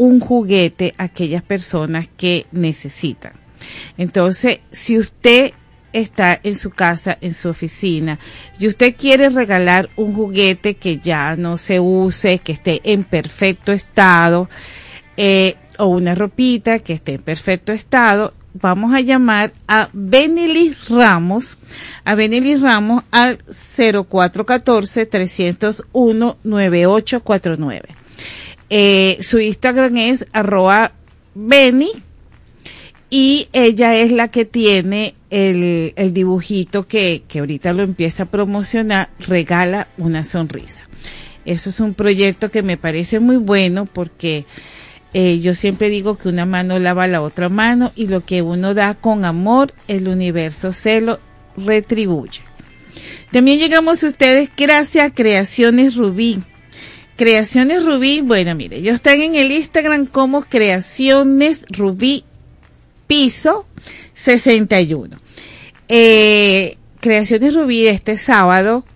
un juguete a aquellas personas que necesitan. Entonces, si usted está en su casa, en su oficina, y usted quiere regalar un juguete que ya no se use, que esté en perfecto estado, eh, o una ropita que esté en perfecto estado, vamos a llamar a Benilis Ramos, a Benilis Ramos al 0414-301-9849. Eh, su Instagram es arroba Beni y ella es la que tiene el, el dibujito que, que ahorita lo empieza a promocionar, regala una sonrisa. Eso es un proyecto que me parece muy bueno porque eh, yo siempre digo que una mano lava la otra mano y lo que uno da con amor, el universo se lo retribuye. También llegamos a ustedes gracias a Creaciones Rubí. Creaciones Rubí, bueno, mire, ellos están en el Instagram como Creaciones Rubí Piso 61. Eh, Creaciones Rubí este sábado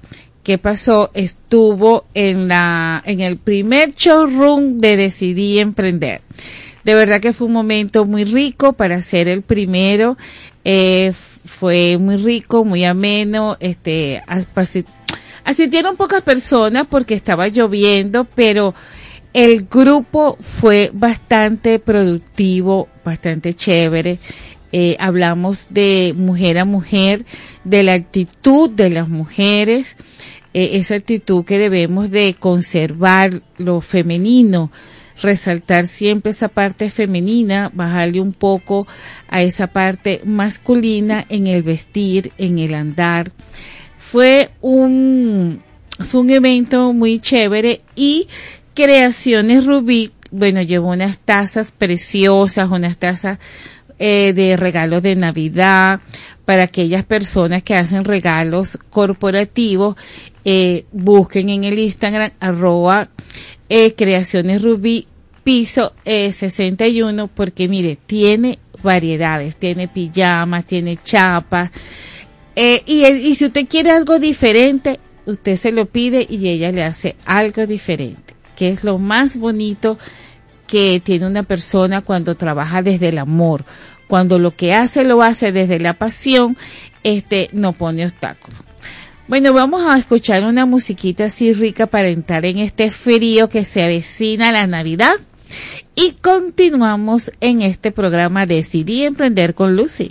que pasó estuvo en la en el primer showroom de Decidí Emprender. De verdad que fue un momento muy rico para ser el primero. Eh, fue muy rico, muy ameno. Este, asistieron pocas personas porque estaba lloviendo, pero el grupo fue bastante productivo, bastante chévere. Eh, hablamos de mujer a mujer, de la actitud de las mujeres, eh, esa actitud que debemos de conservar lo femenino, resaltar siempre esa parte femenina, bajarle un poco a esa parte masculina en el vestir, en el andar. Fue un, fue un evento muy chévere y Creaciones Rubí, bueno, llevó unas tazas preciosas, unas tazas eh, de regalos de Navidad para aquellas personas que hacen regalos corporativos eh, busquen en el Instagram arroba eh, creaciones rubí piso eh, 61 porque mire, tiene variedades, tiene pijamas, tiene chapas eh, y, y si usted quiere algo diferente, usted se lo pide y ella le hace algo diferente, que es lo más bonito que tiene una persona cuando trabaja desde el amor, cuando lo que hace lo hace desde la pasión, este no pone obstáculos. Bueno, vamos a escuchar una musiquita así rica para entrar en este frío que se avecina la Navidad y continuamos en este programa Decidí Emprender con Lucy.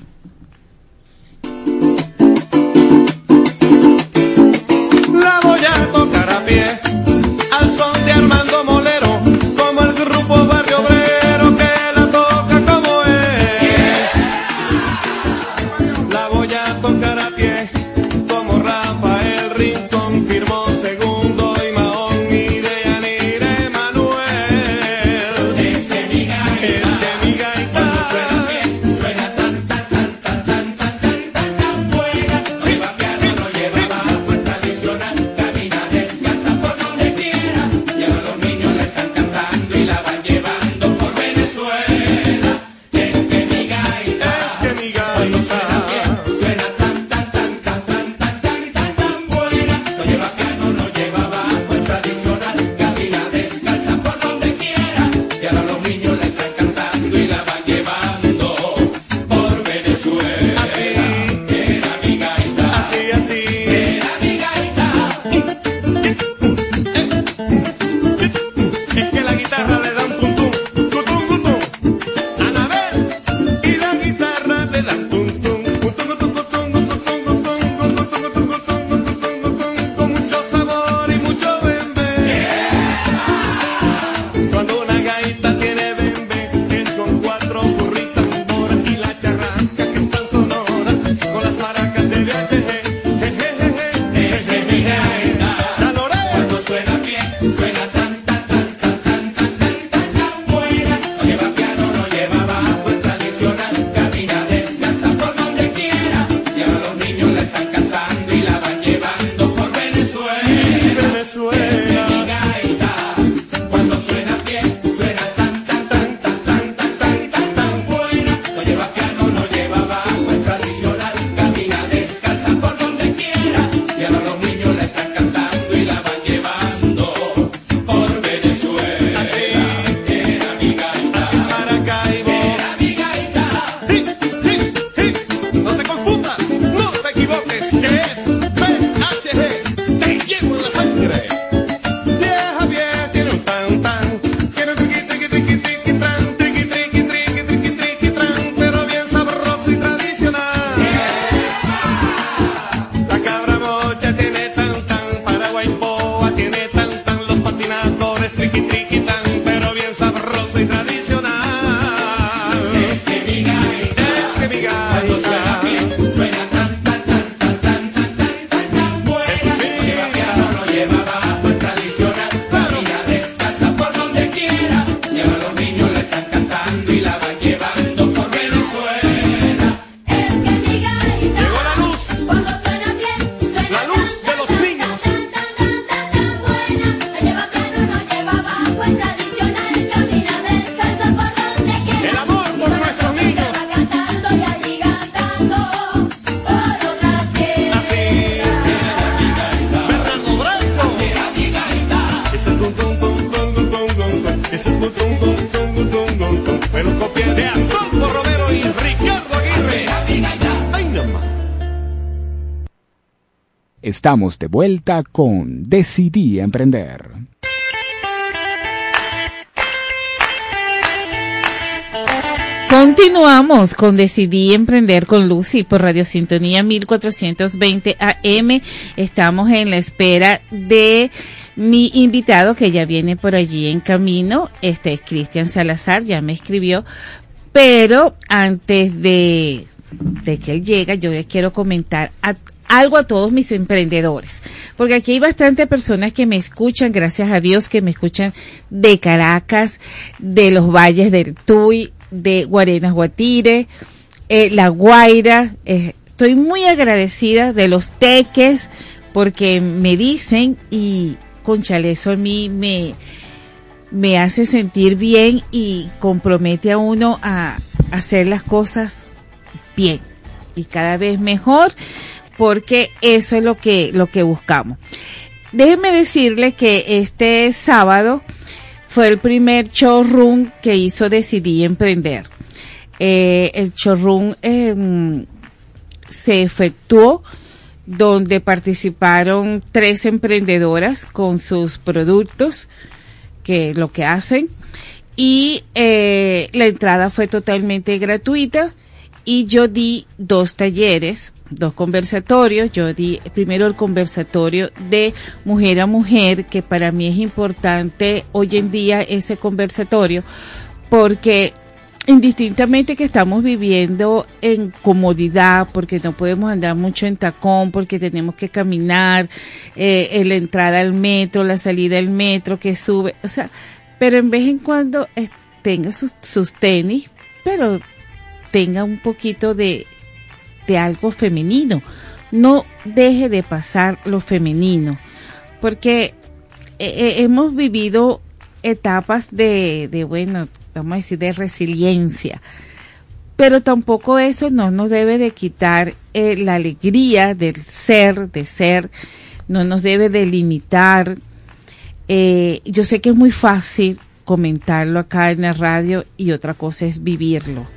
Estamos de vuelta con Decidí Emprender. Continuamos con Decidí Emprender con Lucy por Radio Sintonía 1420 AM. Estamos en la espera de mi invitado que ya viene por allí en camino. Este es Cristian Salazar, ya me escribió. Pero antes de, de que él llegue, yo le quiero comentar a- algo a todos mis emprendedores. Porque aquí hay bastantes personas que me escuchan, gracias a Dios, que me escuchan de Caracas, de los valles del Tuy, de Guarenas Guatire, eh, La Guaira. eh, estoy muy agradecida de los teques porque me dicen y conchale, eso a mí me, me hace sentir bien y compromete a uno a hacer las cosas bien y cada vez mejor porque eso es lo que lo que buscamos. Déjeme decirle que este sábado fue el primer showroom que hizo Decidí Emprender. Eh, el showroom eh, se efectuó donde participaron tres emprendedoras con sus productos, que lo que hacen, y eh, la entrada fue totalmente gratuita y yo di dos talleres, dos conversatorios. Yo di primero el conversatorio de mujer a mujer, que para mí es importante hoy en día ese conversatorio, porque indistintamente que estamos viviendo en comodidad, porque no podemos andar mucho en tacón, porque tenemos que caminar, eh, en la entrada al metro, la salida del metro, que sube, o sea, pero en vez en cuando eh, tenga sus tenis, pero tenga un poquito de, de algo femenino. No deje de pasar lo femenino, porque eh, eh, hemos vivido etapas de, de, bueno, vamos a decir, de resiliencia. Pero tampoco eso no nos debe de quitar eh, la alegría del ser, de ser, no nos debe de limitar. Yo sé que es muy fácil comentarlo acá en la radio y otra cosa es vivirlo.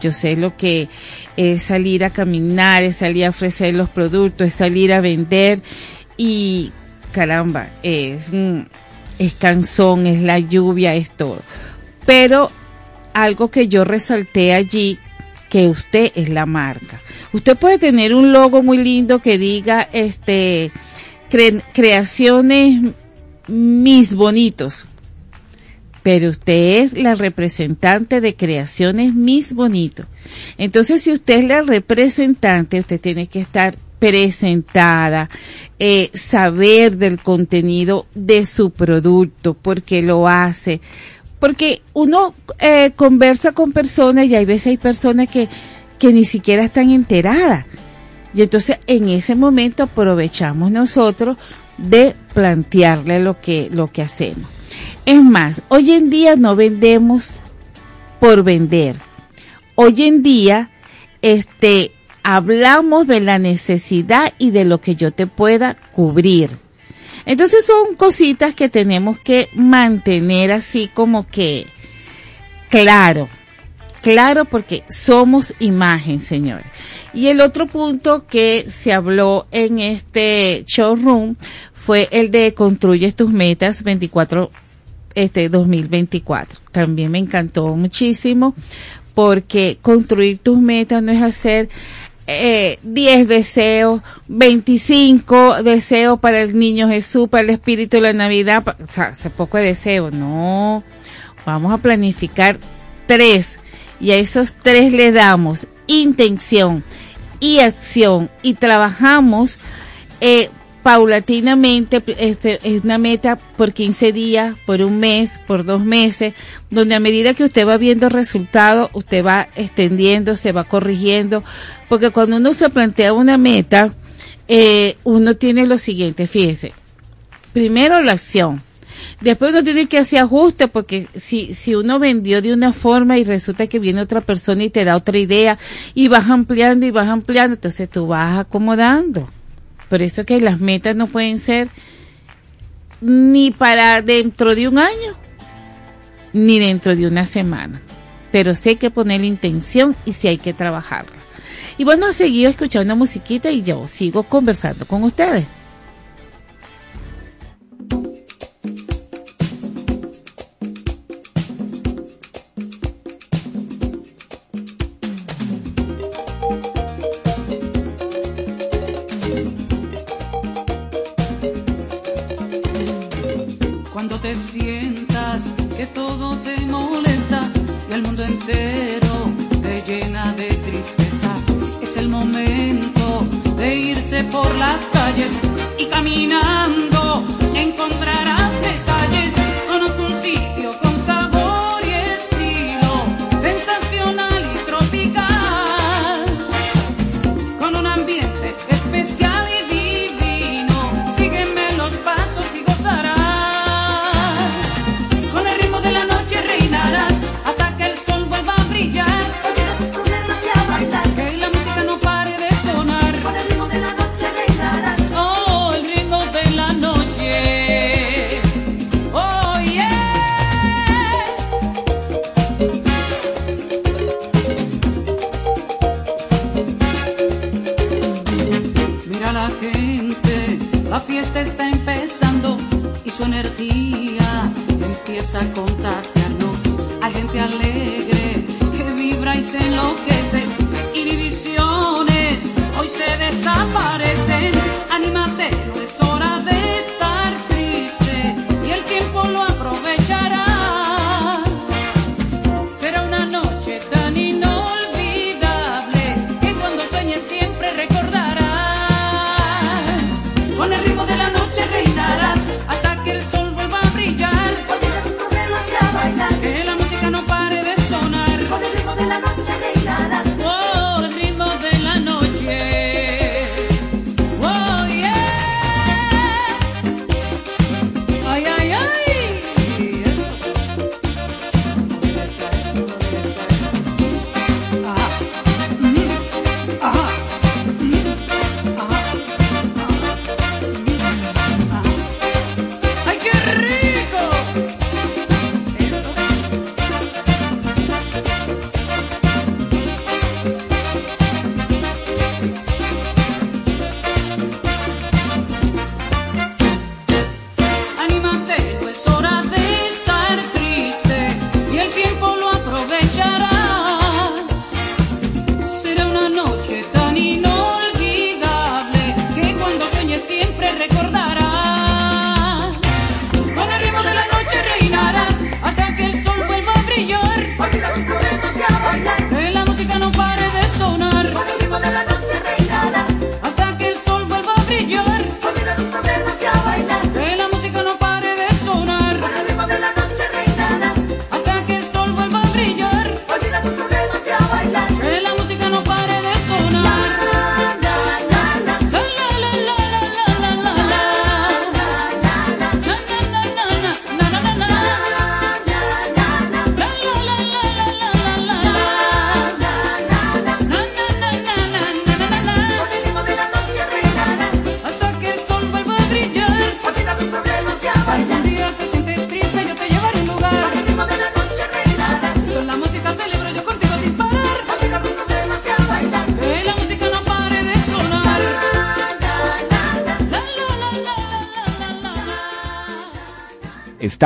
Yo sé lo que es salir a caminar, es salir a ofrecer los productos, es salir a vender y caramba, es, mm, es cansón, es la lluvia, es todo. Pero algo que yo resalté allí, que usted es la marca. Usted puede tener un logo muy lindo que diga, este, cre- creaciones mis bonitos. Pero usted es la representante de creaciones mis bonitos. Entonces, si usted es la representante, usted tiene que estar presentada, eh, saber del contenido de su producto, porque lo hace. Porque uno eh, conversa con personas y hay veces hay personas que, que ni siquiera están enteradas. Y entonces en ese momento aprovechamos nosotros de plantearle lo que, lo que hacemos. Es más, hoy en día no vendemos por vender. Hoy en día, este, hablamos de la necesidad y de lo que yo te pueda cubrir. Entonces son cositas que tenemos que mantener así como que claro, claro porque somos imagen, señor. Y el otro punto que se habló en este showroom fue el de construyes tus metas 24 este 2024. También me encantó muchísimo porque construir tus metas no es hacer eh, 10 deseos, 25 deseos para el niño Jesús, para el Espíritu de la Navidad, o sea, hace poco de deseo, no. Vamos a planificar tres y a esos tres le damos intención y acción y trabajamos eh, paulatinamente, este, es una meta por 15 días, por un mes, por dos meses, donde a medida que usted va viendo resultados, usted va extendiendo, se va corrigiendo, porque cuando uno se plantea una meta, eh, uno tiene lo siguiente, fíjese, primero la acción, Después uno tiene que hacer ajustes porque si, si uno vendió de una forma y resulta que viene otra persona y te da otra idea y vas ampliando y vas ampliando, entonces tú vas acomodando. Por eso que las metas no pueden ser ni para dentro de un año, ni dentro de una semana. Pero sí hay que poner la intención y sí hay que trabajarla. Y bueno, seguido escuchando musiquita y yo sigo conversando con ustedes. que todo te molesta y el mundo entero te llena de tristeza. Es el momento de irse por las calles y caminando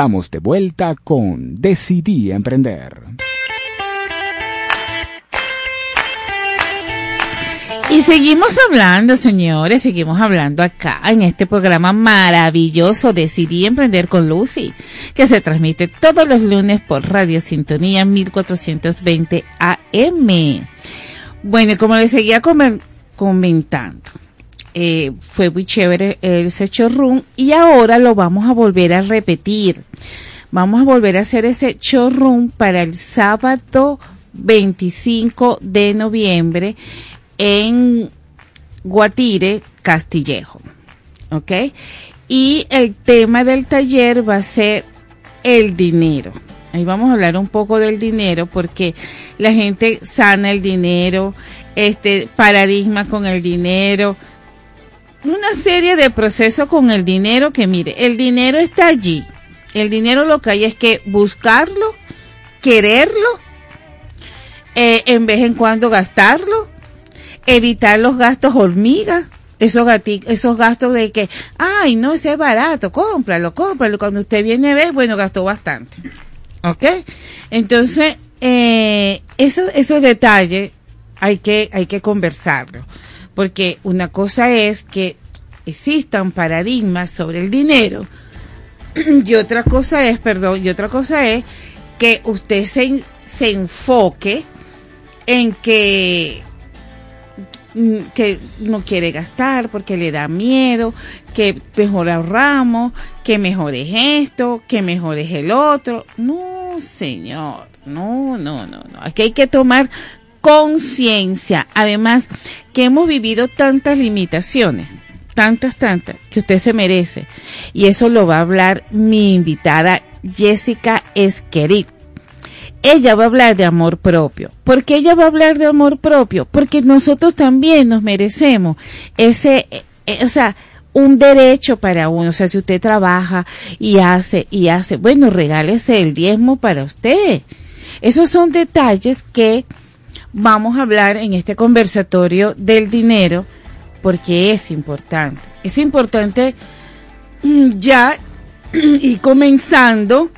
Estamos de vuelta con Decidí Emprender. Y seguimos hablando, señores, seguimos hablando acá en este programa maravilloso Decidí Emprender con Lucy, que se transmite todos los lunes por Radio Sintonía 1420 AM. Bueno, como les seguía comentando, eh, fue muy chévere el showroom y ahora lo vamos a volver a repetir. Vamos a volver a hacer ese showroom para el sábado 25 de noviembre en Guatire, Castillejo. ¿Ok? Y el tema del taller va a ser el dinero. Ahí vamos a hablar un poco del dinero porque la gente sana el dinero, este paradigma con el dinero, una serie de procesos con el dinero que mire, el dinero está allí. El dinero lo que hay es que buscarlo quererlo, eh, en vez en cuando gastarlo, evitar los gastos hormigas, esos, esos gastos de que, ay, no, ese es barato, cómpralo, cómpralo. Cuando usted viene a ver, bueno, gastó bastante. ¿Ok? Entonces, eh, esos, esos detalles hay que, hay que conversarlo. Porque una cosa es que existan paradigmas sobre el dinero y otra cosa es, perdón, y otra cosa es que usted se, se enfoque en que mm, que no quiere gastar porque le da miedo, que mejor ahorramos, que mejor es esto, que mejor es el otro. No, señor, no, no, no, no. Aquí hay que tomar conciencia. Además, que hemos vivido tantas limitaciones, tantas, tantas, que usted se merece. Y eso lo va a hablar mi invitada Jessica Esquerit ella va a hablar de amor propio. ¿Por qué ella va a hablar de amor propio? Porque nosotros también nos merecemos ese, eh, o sea, un derecho para uno. O sea, si usted trabaja y hace, y hace, bueno, regálese el diezmo para usted. Esos son detalles que vamos a hablar en este conversatorio del dinero porque es importante. Es importante mm, ya y comenzando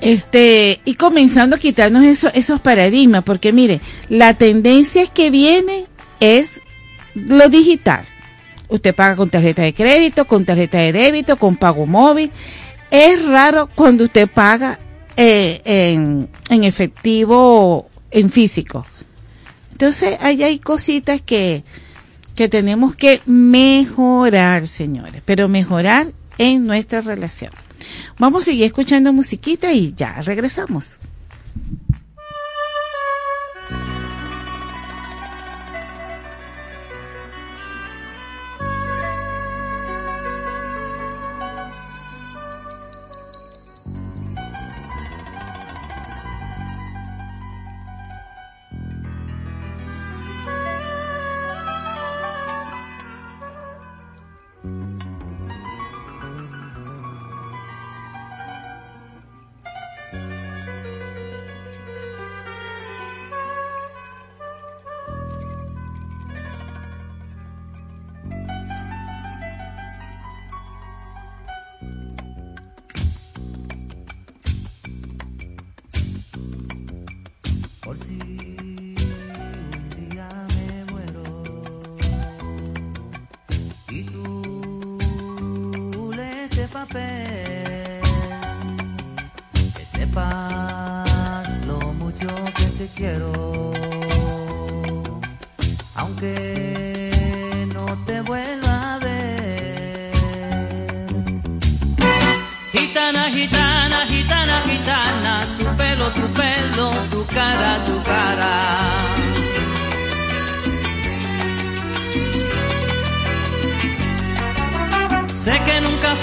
este y comenzando a quitarnos eso- esos paradigmas porque mire la tendencia que viene es lo digital usted paga con tarjeta de crédito con tarjeta de débito con pago móvil es raro cuando usted paga eh, en efectivo en físico entonces ahí hay cositas que que tenemos que mejorar señores pero mejorar en nuestra relación Vamos a seguir escuchando musiquita y ya regresamos.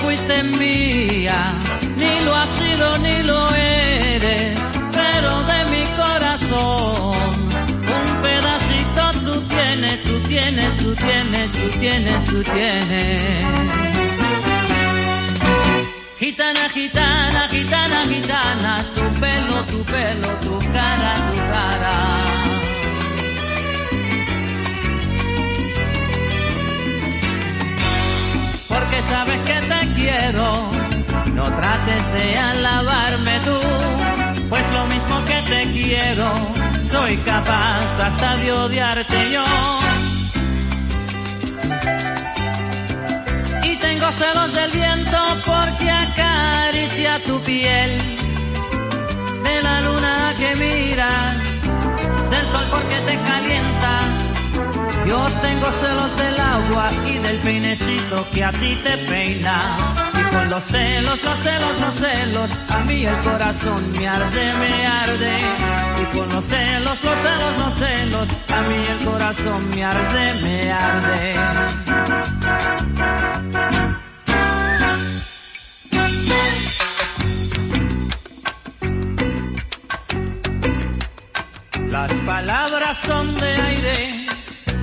Fuiste mía, ni lo has sido ni lo eres, pero de mi corazón un pedacito tú tienes, tú tienes, tú tienes, tú tienes, tú tienes. Gitana, gitana, gitana, gitana, tu pelo, tu pelo, tu cara, tu cara. Sabes que te quiero, no trates de alabarme tú, pues lo mismo que te quiero, soy capaz hasta de odiarte yo. Y tengo celos del viento porque acaricia tu piel, de la luna que miras, del sol porque te calienta. Yo tengo celos del agua y del peinecito que a ti te peina. Y con los celos, los celos, los celos, a mí el corazón me arde, me arde. Y con los celos, los celos, los celos, a mí el corazón me arde, me arde. Las palabras son de aire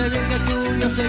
sé bien que tú, sé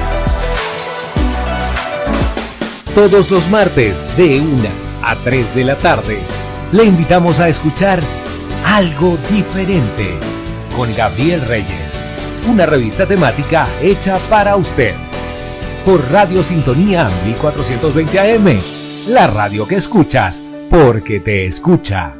Todos los martes de 1 a 3 de la tarde le invitamos a escuchar Algo Diferente con Gabriel Reyes, una revista temática hecha para usted. Por Radio Sintonía 1420 AM, la radio que escuchas porque te escucha.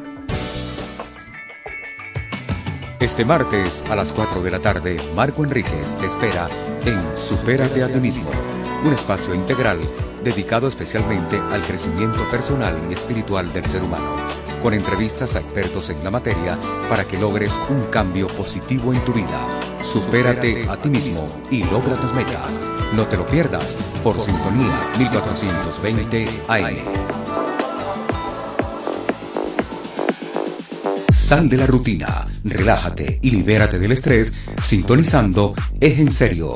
Este martes a las 4 de la tarde, Marco Enríquez te espera en Supérate a ti mismo, un espacio integral dedicado especialmente al crecimiento personal y espiritual del ser humano, con entrevistas a expertos en la materia para que logres un cambio positivo en tu vida. Supérate a ti mismo y logra tus metas. No te lo pierdas por Sintonía 1420 AM. Sal de la rutina, relájate y libérate del estrés sintonizando Es en serio,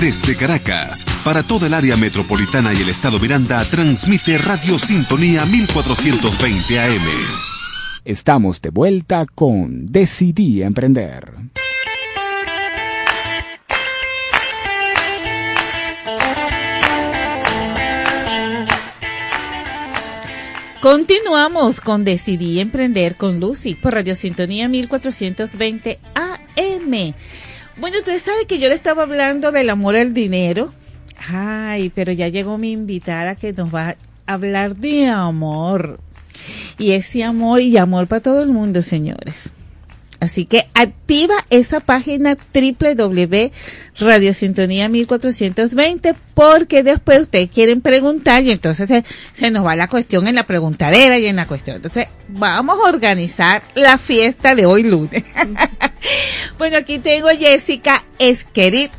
Desde Caracas, para toda el área metropolitana y el estado Miranda, transmite Radio Sintonía 1420 AM. Estamos de vuelta con Decidí Emprender. Continuamos con Decidí Emprender con Lucy por Radio Sintonía 1420 AM. Bueno, ustedes saben que yo le estaba hablando del amor al dinero. Ay, pero ya llegó mi invitada que nos va a hablar de amor. Y ese amor y amor para todo el mundo, señores. Así que activa esa página www.radiosintonía 1420 porque después ustedes quieren preguntar y entonces se, se, nos va la cuestión en la preguntadera y en la cuestión. Entonces vamos a organizar la fiesta de hoy lunes. bueno, aquí tengo Jessica Esquerit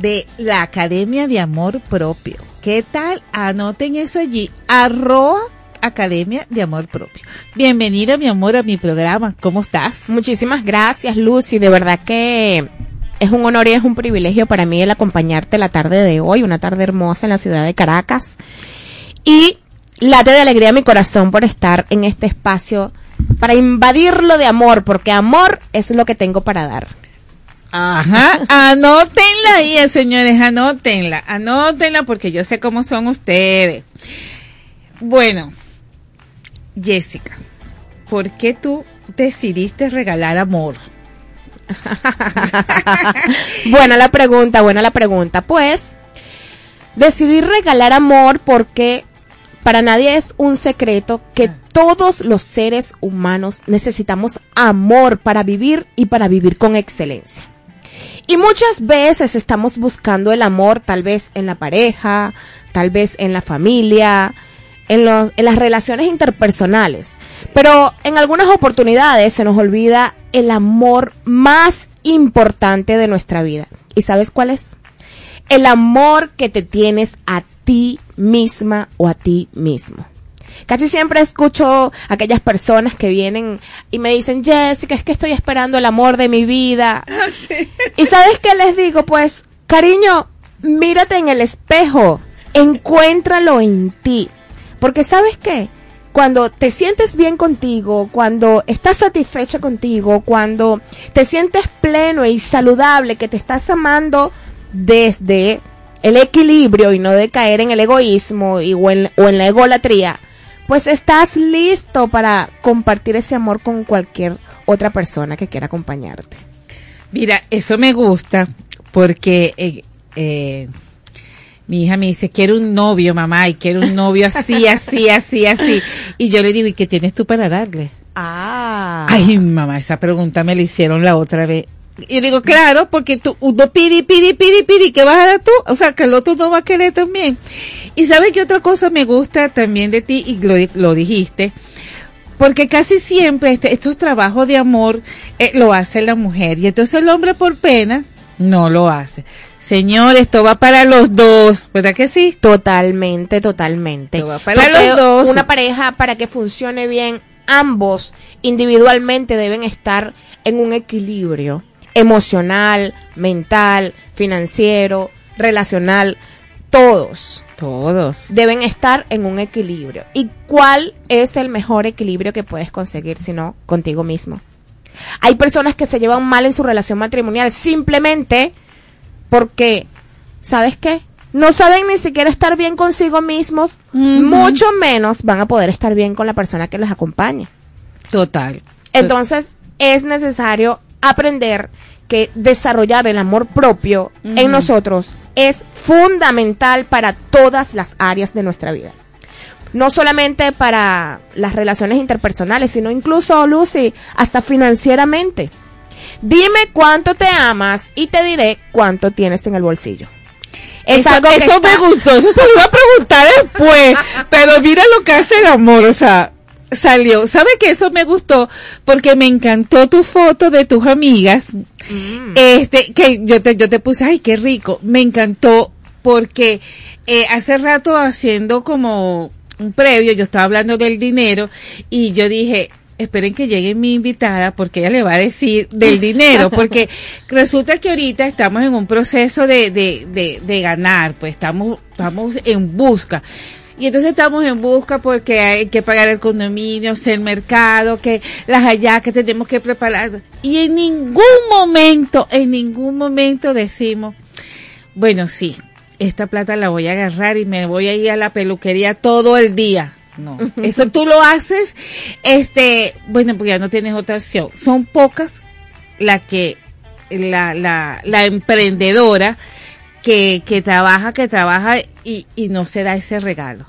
de la Academia de Amor Propio. ¿Qué tal? Anoten eso allí. Arroba Academia de Amor Propio. Bienvenida, mi amor, a mi programa. ¿Cómo estás? Muchísimas gracias, Lucy. De verdad que es un honor y es un privilegio para mí el acompañarte la tarde de hoy, una tarde hermosa en la ciudad de Caracas. Y late de alegría mi corazón por estar en este espacio para invadirlo de amor, porque amor es lo que tengo para dar. Ajá, anótenla ahí, señores, anótenla, anótenla porque yo sé cómo son ustedes. Bueno, Jessica, ¿por qué tú decidiste regalar amor? buena la pregunta, buena la pregunta. Pues, decidí regalar amor porque para nadie es un secreto que todos los seres humanos necesitamos amor para vivir y para vivir con excelencia. Y muchas veces estamos buscando el amor tal vez en la pareja, tal vez en la familia, en, los, en las relaciones interpersonales. Pero en algunas oportunidades se nos olvida el amor más importante de nuestra vida. ¿Y sabes cuál es? El amor que te tienes a ti misma o a ti mismo. Casi siempre escucho a aquellas personas que vienen y me dicen, Jessica, es que estoy esperando el amor de mi vida. Y sabes qué les digo, pues, cariño, mírate en el espejo, encuéntralo en ti. Porque sabes qué? Cuando te sientes bien contigo, cuando estás satisfecha contigo, cuando te sientes pleno y saludable, que te estás amando desde el equilibrio y no de caer en el egoísmo y, o, en, la egolatría, pues estás listo para compartir ese amor con cualquier otra persona que quiera acompañarte. Mira, eso me gusta porque eh, eh, Mi hija me dice, quiero un novio, mamá, y quiero un novio así, así, así, así. Y yo le digo, ¿y qué tienes tú para darle? Ah. Ay, mamá, esa pregunta me la hicieron la otra vez. Y digo, claro, porque tú, uno pide, pide, pide, pide, ¿qué vas a dar tú? O sea, que el otro no va a querer también. Y ¿sabes qué otra cosa me gusta también de ti? Y lo, lo dijiste. Porque casi siempre este- estos trabajos de amor eh, lo hace la mujer. Y entonces el hombre por pena no lo hace. Señor, esto va para los dos, ¿verdad que sí? Totalmente, totalmente. Esto va para Porque los dos. Una pareja, para que funcione bien, ambos individualmente deben estar en un equilibrio emocional, mental, financiero, relacional, todos. Todos. Deben estar en un equilibrio. ¿Y cuál es el mejor equilibrio que puedes conseguir si no contigo mismo? Hay personas que se llevan mal en su relación matrimonial simplemente porque, ¿sabes qué? No saben ni siquiera estar bien consigo mismos, mucho menos van a poder estar bien con la persona que les acompaña. Total. Entonces, es necesario aprender que desarrollar el amor propio en nosotros es fundamental para todas las áreas de nuestra vida. No solamente para las relaciones interpersonales, sino incluso, Lucy, hasta financieramente. Dime cuánto te amas y te diré cuánto tienes en el bolsillo. Es eso algo que eso está- me gustó, eso se lo iba a preguntar después, pero mira lo que hace el amor, o sea, salió. ¿Sabe que eso me gustó? Porque me encantó tu foto de tus amigas, este, que yo te, yo te puse, ay, qué rico, me encantó porque eh, hace rato haciendo como un previo, yo estaba hablando del dinero y yo dije, esperen que llegue mi invitada porque ella le va a decir del dinero, porque resulta que ahorita estamos en un proceso de, de, de, de ganar, pues estamos, estamos en busca. Y entonces estamos en busca porque hay que pagar el condominio, el mercado, que las allá que tenemos que preparar. Y en ningún momento, en ningún momento decimos, bueno, sí, esta plata la voy a agarrar y me voy a ir a la peluquería todo el día. No, eso tú lo haces, este, bueno, porque ya no tienes otra opción. Son pocas la que, la, la, la emprendedora que, que trabaja, que trabaja y, y no se da ese regalo.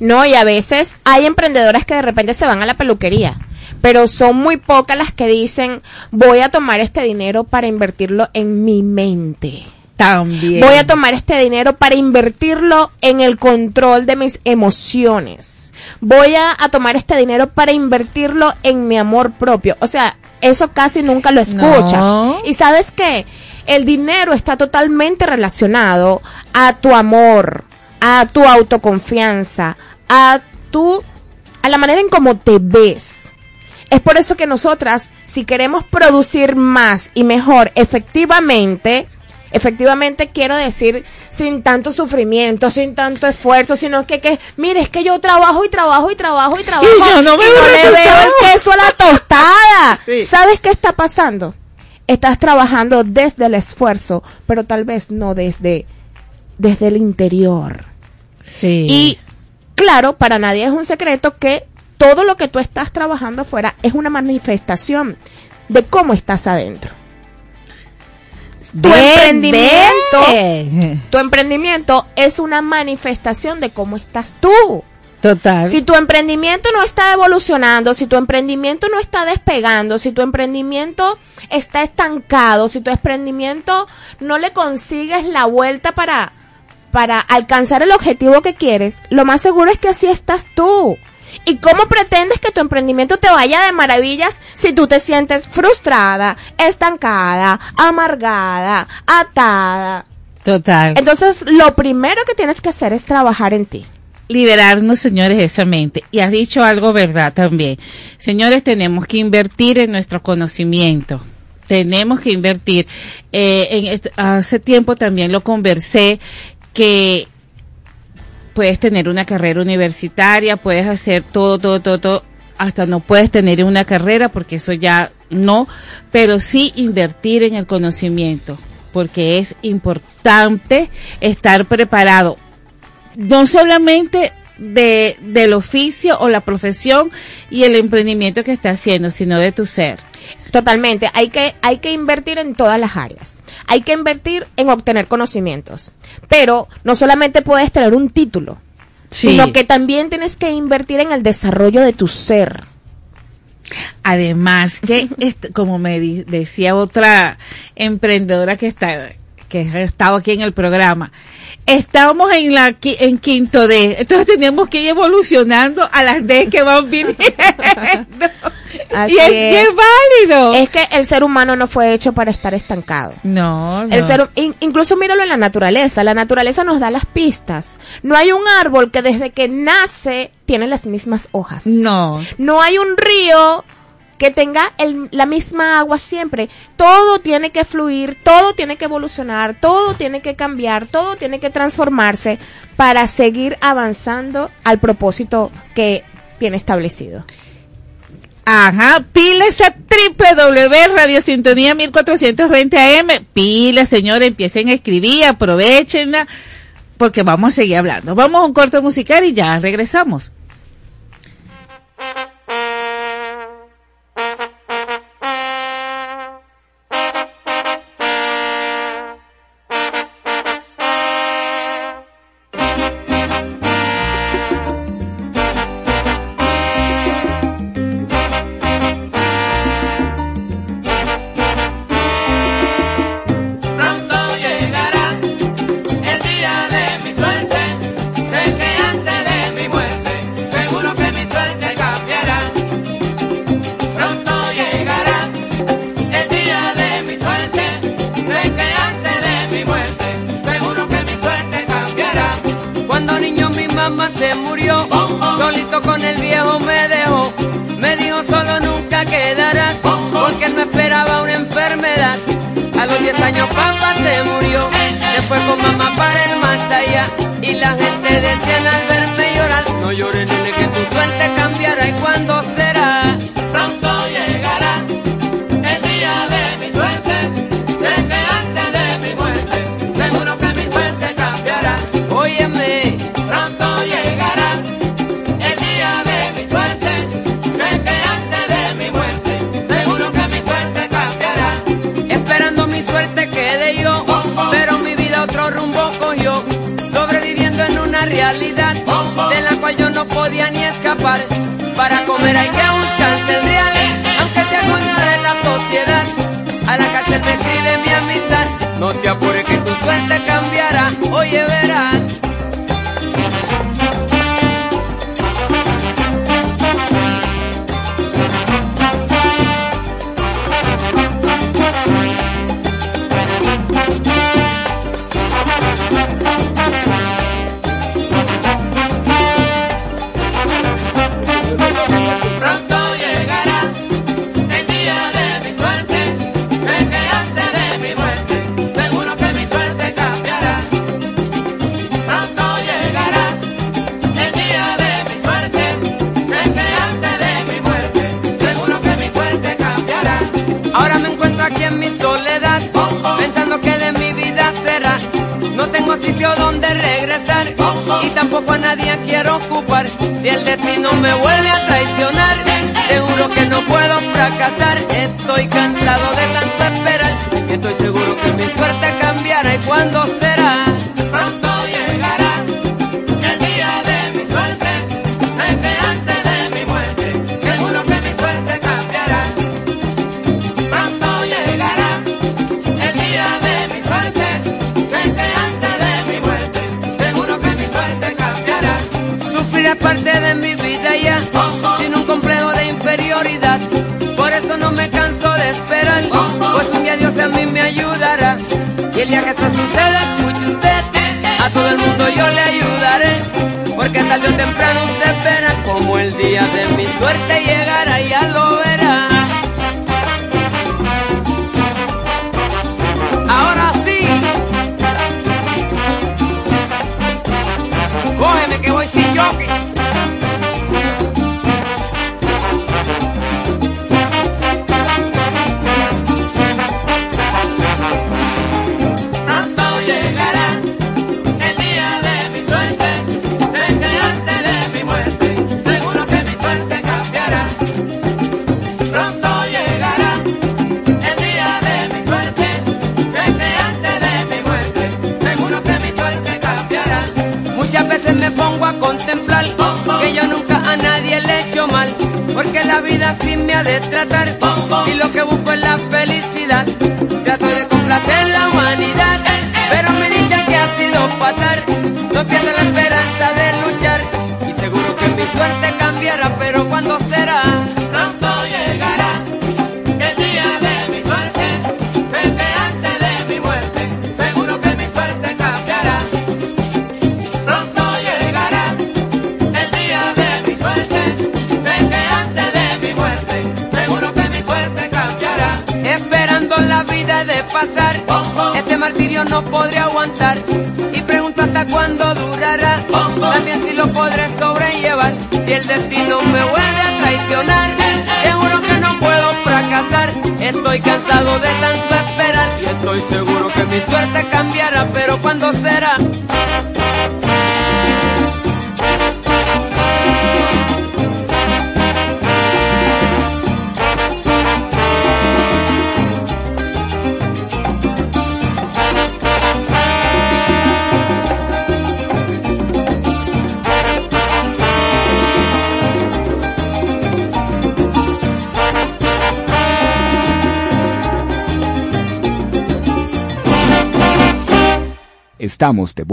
No, y a veces hay emprendedoras que de repente se van a la peluquería, pero son muy pocas las que dicen, voy a tomar este dinero para invertirlo en mi mente. También. Voy a tomar este dinero para invertirlo en el control de mis emociones. Voy a, a tomar este dinero para invertirlo en mi amor propio. O sea, eso casi nunca lo escuchas. No. Y sabes qué? El dinero está totalmente relacionado a tu amor, a tu autoconfianza, a tu, a la manera en cómo te ves. Es por eso que nosotras, si queremos producir más y mejor efectivamente, efectivamente quiero decir sin tanto sufrimiento, sin tanto esfuerzo, sino que, que mire, es que yo trabajo y trabajo y trabajo y trabajo yo no me y no le veo el queso a la tostada. Sí. ¿Sabes qué está pasando? Estás trabajando desde el esfuerzo, pero tal vez no desde, desde el interior. Sí. Y claro, para nadie es un secreto que todo lo que tú estás trabajando afuera es una manifestación de cómo estás adentro. Tu emprendimiento, tu emprendimiento es una manifestación de cómo estás tú. Total. Si tu emprendimiento no está evolucionando, si tu emprendimiento no está despegando, si tu emprendimiento está estancado, si tu emprendimiento no le consigues la vuelta para, para alcanzar el objetivo que quieres, lo más seguro es que así estás tú. ¿Y cómo pretendes que tu emprendimiento te vaya de maravillas si tú te sientes frustrada, estancada, amargada, atada? Total. Entonces, lo primero que tienes que hacer es trabajar en ti. liberarnos, señores, de esa mente. Y has dicho algo verdad también. Señores, tenemos que invertir en nuestro conocimiento. Tenemos que invertir. Eh, en hace tiempo también lo conversé que puedes tener una carrera universitaria, puedes hacer todo, todo, todo, todo, hasta no puedes tener una carrera porque eso ya no, pero sí invertir en el conocimiento, porque es importante estar preparado, no solamente de, del oficio o la profesión y el emprendimiento que está haciendo, sino de tu ser. Totalmente. Hay que, hay que invertir en todas las áreas. Hay que invertir en obtener conocimientos. Pero no solamente puedes tener un título, Sí. sino que también tienes que invertir en el desarrollo de tu ser. Además, que como me decía otra emprendedora que está que ha estado aquí en el programa, estábamos en la en quinto D, entonces tenemos que ir evolucionando a las D que van viniendo. Así y es, es. es válido. Es que el ser humano no fue hecho para estar estancado. no, no. El ser, in- incluso míralo en la naturaleza. La naturaleza nos da las pistas. No hay un árbol que desde que nace tiene las mismas hojas. no. No hay un río que tenga el- la misma agua siempre. Todo tiene que fluir, todo tiene que evolucionar, todo tiene que cambiar, todo tiene que transformarse para seguir avanzando al propósito que tiene establecido. Ajá, piles a www Radio Sintonía 1420 AM. Piles, señores, empiecen a escribir, aprovechenla, porque vamos a seguir hablando. Vamos a un corte musical y ya regresamos.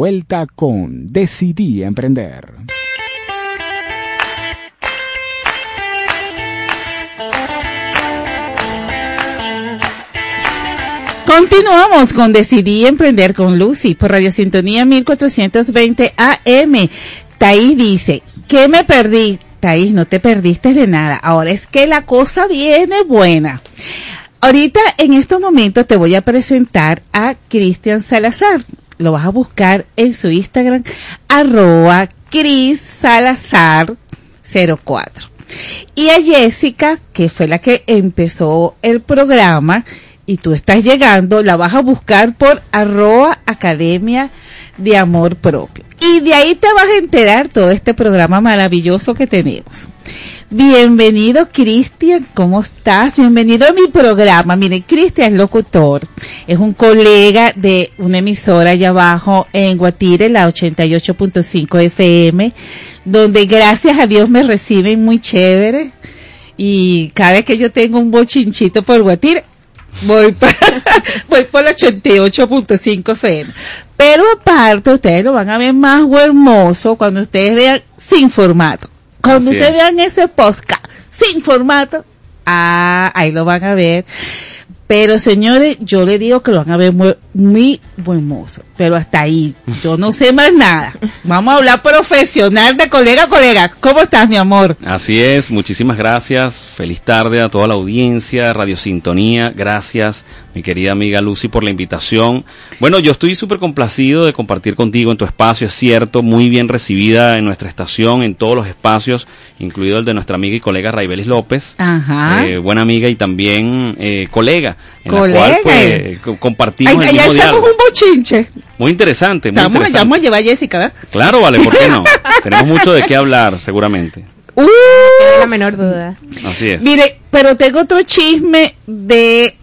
Vuelta con Decidí Emprender. Continuamos con Decidí Emprender con Lucy por Radio Sintonía 1420 AM. Taís dice, ¿qué me perdí? Taís, no te perdiste de nada. Ahora es que la cosa viene buena. Ahorita, en estos momentos, te voy a presentar a Cristian Salazar. Lo vas a buscar en su Instagram, arroba Cris Salazar 04. Y a Jessica, que fue la que empezó el programa, y tú estás llegando, la vas a buscar por arroba Academia de Amor Propio. Y de ahí te vas a enterar todo este programa maravilloso que tenemos. Bienvenido, Cristian, ¿cómo estás? Bienvenido a mi programa. Mire, Cristian es locutor, es un colega de una emisora allá abajo en Guatire, la 88.5 FM, donde gracias a Dios me reciben muy chévere. Y cada vez que yo tengo un bochinchito por Guatire, voy por, voy por la 88.5 FM. Pero aparte, ustedes lo van a ver más hermoso cuando ustedes vean sin formato. Cuando Así ustedes es. vean ese podcast sin formato, ah, ahí lo van a ver. Pero señores, yo le digo que lo van a ver muy, muy buen mozo. Pero hasta ahí, yo no sé más nada. Vamos a hablar profesional de colega a colega. ¿Cómo estás, mi amor? Así es, muchísimas gracias. Feliz tarde a toda la audiencia, Radio Sintonía. Gracias, mi querida amiga Lucy, por la invitación. Bueno, yo estoy súper complacido de compartir contigo en tu espacio, es cierto, muy bien recibida en nuestra estación, en todos los espacios, incluido el de nuestra amiga y colega Raibelis López. Ajá. eh, buena amiga y también eh, colega, en Colega. la cual pues, co- compartimos Ay, el mismo hacemos diálogo. un bochinche. Muy interesante, muy Vamos, interesante. vamos a llevar a Jessica, ¿verdad? Claro, vale, ¿por qué no? Tenemos mucho de qué hablar, seguramente. Uh, la menor duda. Así es. Mire, pero tengo otro chisme de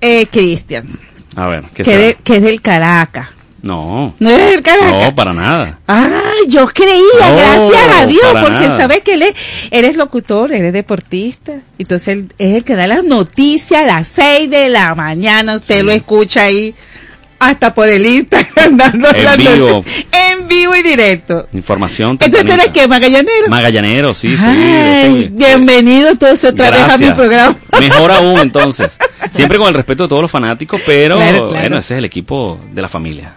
eh, Cristian, A ver, ¿qué que, de- que es del Caracas. No. ¿No es del Caracas? No, para nada. Ay, yo creía, No, gracias a Dios, porque nada. sabes que él es, él es locutor, él es deportista, entonces él es el que da las noticias a las 6 de la mañana, usted lo escucha ahí hasta por el Instagram dando En las vivo. noticias, en vivo y directo. Información. Entonces eres que magallanero. Magallanero, sí, sí. Ay, ese- bienvenido entonces otra vez a mi programa. Mejor aún, entonces. Siempre con el respeto de todos los fanáticos, pero Claro, claro. bueno, ese es el equipo de la familia.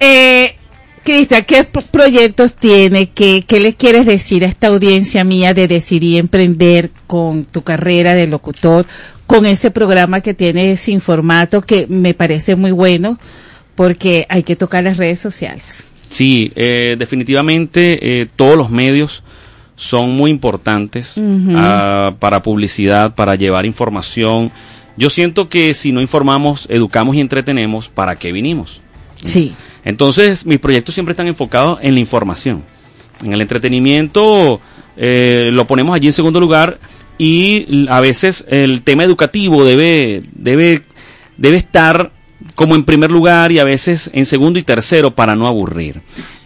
Eh, Cristian, ¿qué pro- proyectos tiene? ¿Qué, ¿Qué le quieres decir a esta audiencia mía de decidir emprender con tu carrera de locutor, con ese programa que tienes sin formato que me parece muy bueno porque hay que tocar las redes sociales? Sí, eh, definitivamente eh, todos los medios son muy importantes ah, para publicidad, para llevar información. Yo siento que si no informamos, educamos y entretenemos, ¿para qué vinimos? Sí. Entonces, mis proyectos siempre están enfocados en la información. En el entretenimiento eh, lo ponemos allí en segundo lugar y a veces el tema educativo debe, debe, debe estar como en primer lugar y a veces en segundo y tercero para no aburrir.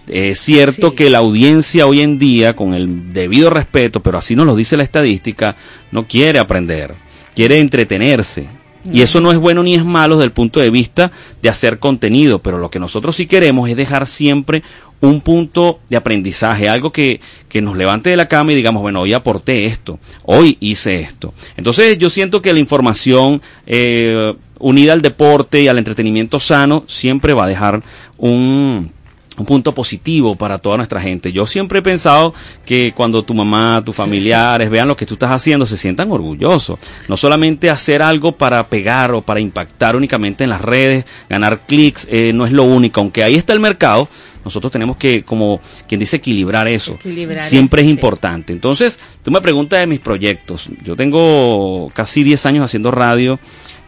Es cierto Sí. que la audiencia hoy en día, con el debido respeto, pero así nos lo dice la estadística, no quiere aprender, quiere entretenerse. Y eso no es bueno ni es malo desde el punto de vista de hacer contenido, pero lo que nosotros sí queremos es dejar siempre un punto de aprendizaje, algo que, que nos levante de la cama y digamos, bueno, hoy aporté esto, hoy hice esto. Entonces yo siento que la información eh, unida al deporte y al entretenimiento sano siempre va a dejar un, un punto positivo para toda nuestra gente. Yo siempre he pensado que cuando tu mamá, tus familiares vean lo que tú estás haciendo, se sientan orgullosos. No solamente hacer algo para pegar o para impactar únicamente en las redes, ganar clics, eh, no es lo único. Aunque ahí está el mercado, nosotros tenemos que, como quien dice, equilibrar eso. Equilibrar Siempre eso, es sí. importante. Entonces, tú me preguntas de mis proyectos. Yo tengo casi 10 años haciendo radio.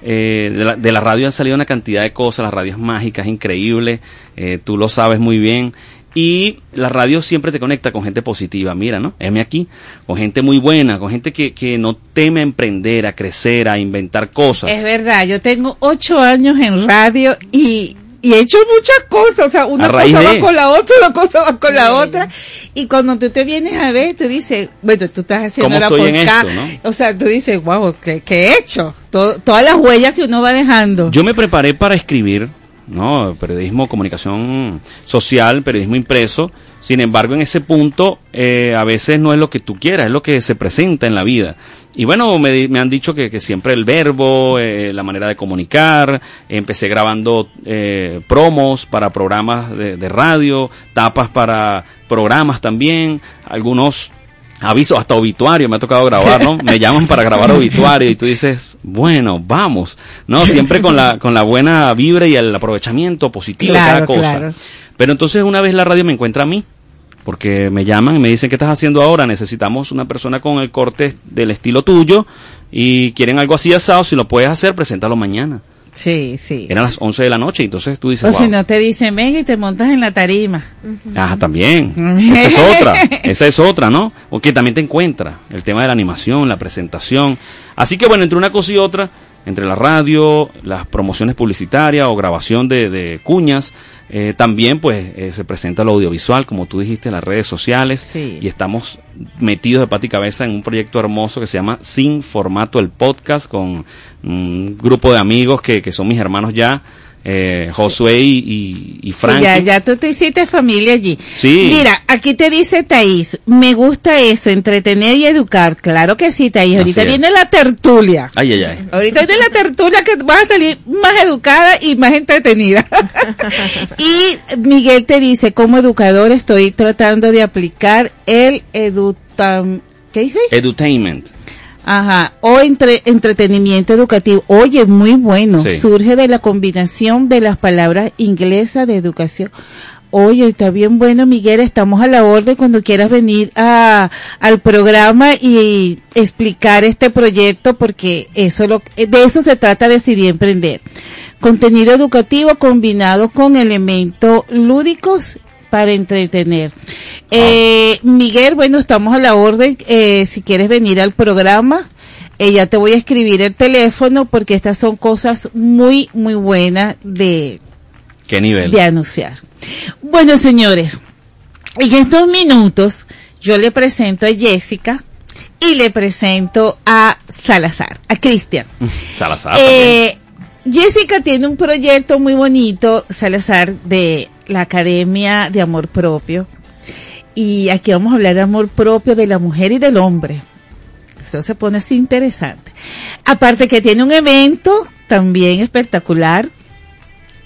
Eh, de, la, de la radio han salido una cantidad de cosas, la radio es mágica, es increíble, eh, tú lo sabes muy bien. Y la radio siempre te conecta con gente positiva, mira, ¿no? Heme aquí, con gente muy buena, con gente que, que no teme a emprender, a crecer, a inventar cosas. Es verdad, yo tengo ocho años en radio y, y he hecho muchas cosas, o sea, una cosa de- va con la otra, una cosa va con la otra, y cuando tú te vienes a ver, tú dices, bueno, tú estás haciendo ¿Cómo la podcast, esto, o sea, tú dices, wow, ¿qué, qué he hecho? To- todas las huellas que uno va dejando. Yo me preparé para escribir, ¿no? Periodismo, comunicación social, periodismo impreso. Sin embargo, en ese punto, eh, a veces no es lo que tú quieras, es lo que se presenta en la vida. Y bueno, me, me han dicho que, que siempre el verbo, eh, la manera de comunicar, empecé grabando eh, promos para programas de, de radio, tapas para programas también, algunos avisos, hasta obituario me ha tocado grabar, ¿no? Me llaman para grabar obituario y tú dices, bueno, vamos, ¿no? Siempre con la, con la buena vibra y el aprovechamiento positivo de cada cosa. claro. Pero entonces una vez la radio me encuentra a mí, porque me llaman y me dicen, ¿qué estás haciendo ahora? Necesitamos una persona con el corte del estilo tuyo y quieren algo así asado, si lo puedes hacer, preséntalo mañana. Sí, sí. Eran las 11 de la noche, y entonces tú dices, O si no te dicen, venga y te montas en la tarima. Ajá, también. Esa es otra. Esa es otra, ¿no? O que también te encuentra. El tema de la animación, la presentación. Así que bueno, entre una cosa y otra, entre la radio, las promociones publicitarias o grabación de, de cuñas, eh, también pues eh, se presenta lo audiovisual, como tú dijiste, en las redes sociales. Sí. Y estamos metidos de pata y cabeza en un proyecto hermoso que se llama Sin Formato el Podcast, con un grupo de amigos que, que son mis hermanos ya, eh, Josué y, y, y Sí, ya, ya tú te hiciste familia allí. Sí. Mira, aquí te dice Thaís, me gusta eso, entretener y educar. Claro que sí, Thaís. Ahorita viene la tertulia. Ay, ay, ay. Ahorita viene la tertulia que vas a salir más educada y más entretenida. y Miguel te dice, como educador estoy tratando de aplicar el edutam... ¿Qué dice? Edutainment. Ajá, o entre, entretenimiento educativo. Oye, muy bueno. Sí. Surge de la combinación de las palabras inglesas de educación. Oye, está bien bueno, Miguel. Estamos a la orden cuando quieras venir a, al programa y explicar este proyecto porque eso lo, de eso se trata Decidir Emprender. Contenido educativo combinado con elementos lúdicos para entretener. Eh, Miguel, bueno, estamos a la orden. Eh, si quieres venir al programa, eh, ya te voy a escribir el teléfono porque estas son cosas muy, muy buenas de, ¿Qué nivel? de anunciar. Bueno, señores, en estos minutos yo le presento a Jessica y le presento a Salazar, a Cristian. Salazar. Eh, Jessica tiene un proyecto muy bonito, Salazar, de la Academia de Amor Propio. Y aquí vamos a hablar de amor propio de la mujer y del hombre. Eso se pone así interesante. Aparte que tiene un evento también espectacular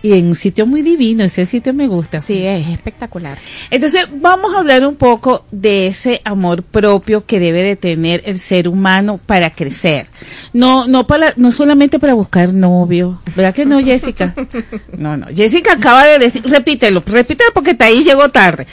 y en un sitio muy divino, ese sitio me gusta. Sí, es espectacular. Entonces, vamos a hablar un poco de ese amor propio que debe de tener el ser humano para crecer. No, no para, no solamente para buscar novio. ¿Verdad que no, Jessica? No, no. Jessica acaba de decir, repítelo, repítelo porque ahí llegó tarde.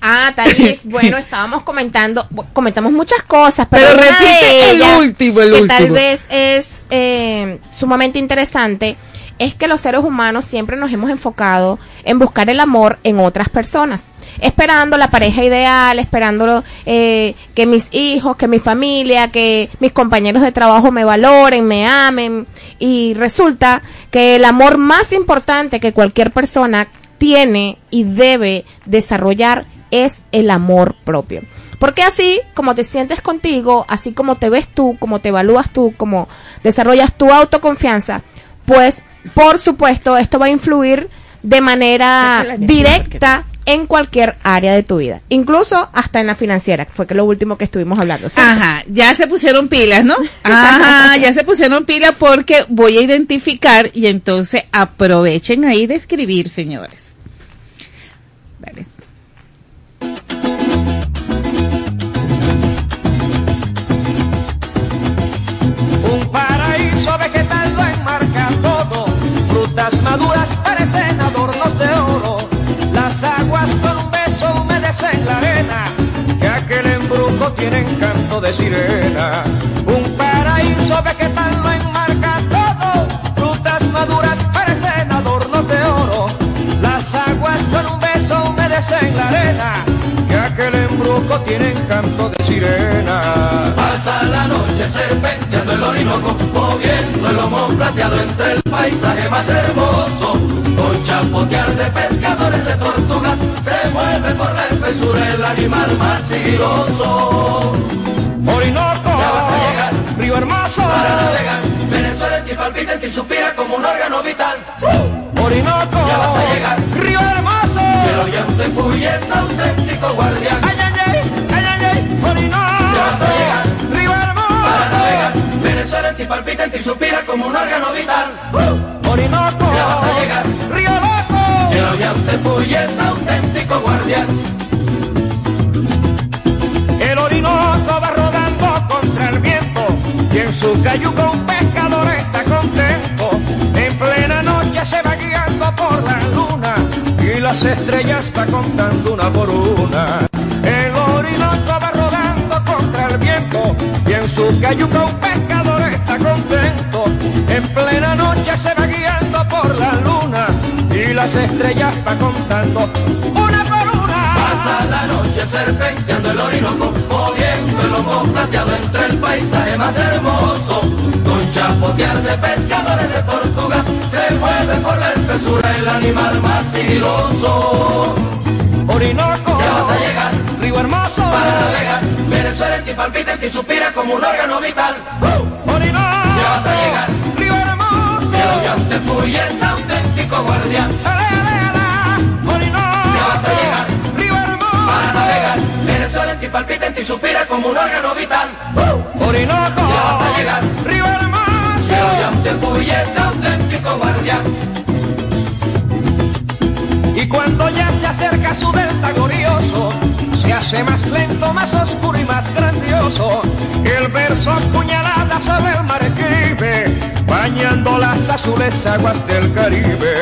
Ah, Thais, bueno, estábamos comentando, comentamos muchas cosas, pero, Pero repite el último, el que tal vez es eh, sumamente interesante es que los seres humanos siempre nos hemos enfocado en buscar el amor en otras personas, esperando la pareja ideal, esperando eh, que mis hijos, que mi familia, que mis compañeros de trabajo me valoren, me amen y resulta que el amor más importante que cualquier persona tiene y debe desarrollar es el amor propio. Porque así como te sientes contigo, así como te ves tú, como te evalúas tú, como desarrollas tu autoconfianza, pues por supuesto esto va a influir de manera directa en cualquier área de tu vida, incluso hasta en la financiera, que fue que lo último que estuvimos hablando. ¿cierto? Ajá, ya se pusieron pilas, ¿no? Ajá, ya se pusieron pilas porque voy a identificar y entonces aprovechen ahí de escribir, señores. Frutas maduras parecen adornos de oro. Las aguas con un beso humedecen la arena. Que aquel embrujo tiene encanto de sirena. Un paraíso vegetal lo enmarca todo. Frutas maduras parecen adornos de oro. Las aguas con un beso humedecen la arena. Que aquel embrujo tiene encanto de sirena. Pasa la noche serpenteando el Orinoco, moviendo el lomo plateado entre el paisaje más hermoso. Con chapotear de pescadores de tortugas, se mueve por la espesura el animal más sigiloso. Orinoco, ya vas a llegar, río hermoso, para navegar. Venezuela en ti palpita, en ti suspira como un órgano vital. Orinoco, ya vas a llegar, río hermoso, pero ya te es auténtico guardián. Ay, ay, ay, Orinoco, ya vas a llegar, río hermoso, para navegar. Venezuela en ti palpita, en ti suspira como un órgano vital. Orinoco, ya vas a llegar, río loco, pero ya te es auténtico guardián. El Orinoco va rodando contra el viento y en su cayuca un pescador está contento. En plena noche se va guiando por la luna y las estrellas va contando una por una. Su cayuca un pescador está contento. En plena noche se va guiando por la luna y las estrellas va contando una por una. Pasa la noche serpenteando el Orinoco, moviendo el lomo plateado entre el paisaje más hermoso. Con chapotear de pescadores de tortugas, se mueve por la espesura el animal más sigiloso. Orinoco, ya vas a llegar, río hermoso, para navegar. Venezuela en ti palpita, en ti suspira como un órgano vital. Orinoco, ya vas a llegar, río hermoso, pero ya te es auténtico guardián. Ale, ale, ale, ya vas a llegar, río hermoso, para navegar. Venezuela en ti palpita, en ti suspira como un órgano vital. Orinoco, ya vas a llegar, río hermoso, pero ya te es auténtico guardián. Y cuando ya se acerca su delta glorioso, se hace más lento, más oscuro y más grandioso. El verso puñalada sobre el mar escribe, bañando las azules aguas del Caribe.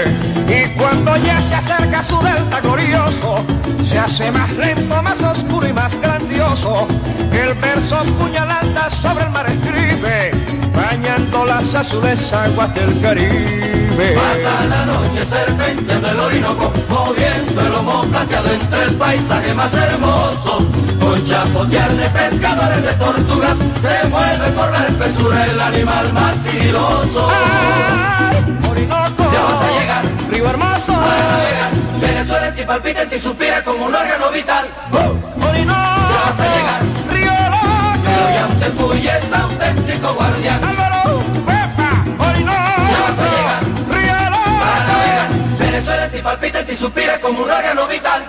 Y cuando ya se acerca su delta glorioso, se hace más lento, más oscuro y más grandioso. El verso puñalada sobre el mar escribe, bañando las azules aguas del Caribe. Pasa la noche serpenteando el Orinoco, moviendo el lomo plateado entre el paisaje más hermoso. Con chapotear de pescadores de tortugas, se mueve por la espesura el animal más sigiloso. ¡Ay, Orinoco! Ya vas a llegar, río hermoso, para navegar. Venezuela en ti palpita, en ti suspira como un órgano vital. Orinoco, ya vas a llegar, río loco, pero ya es auténtico guardián. Álvaro, Pepa, Orinoco, ya vas a llegar, loco, para navegar. Venezuela en ti palpita, en ti suspira como un órgano vital.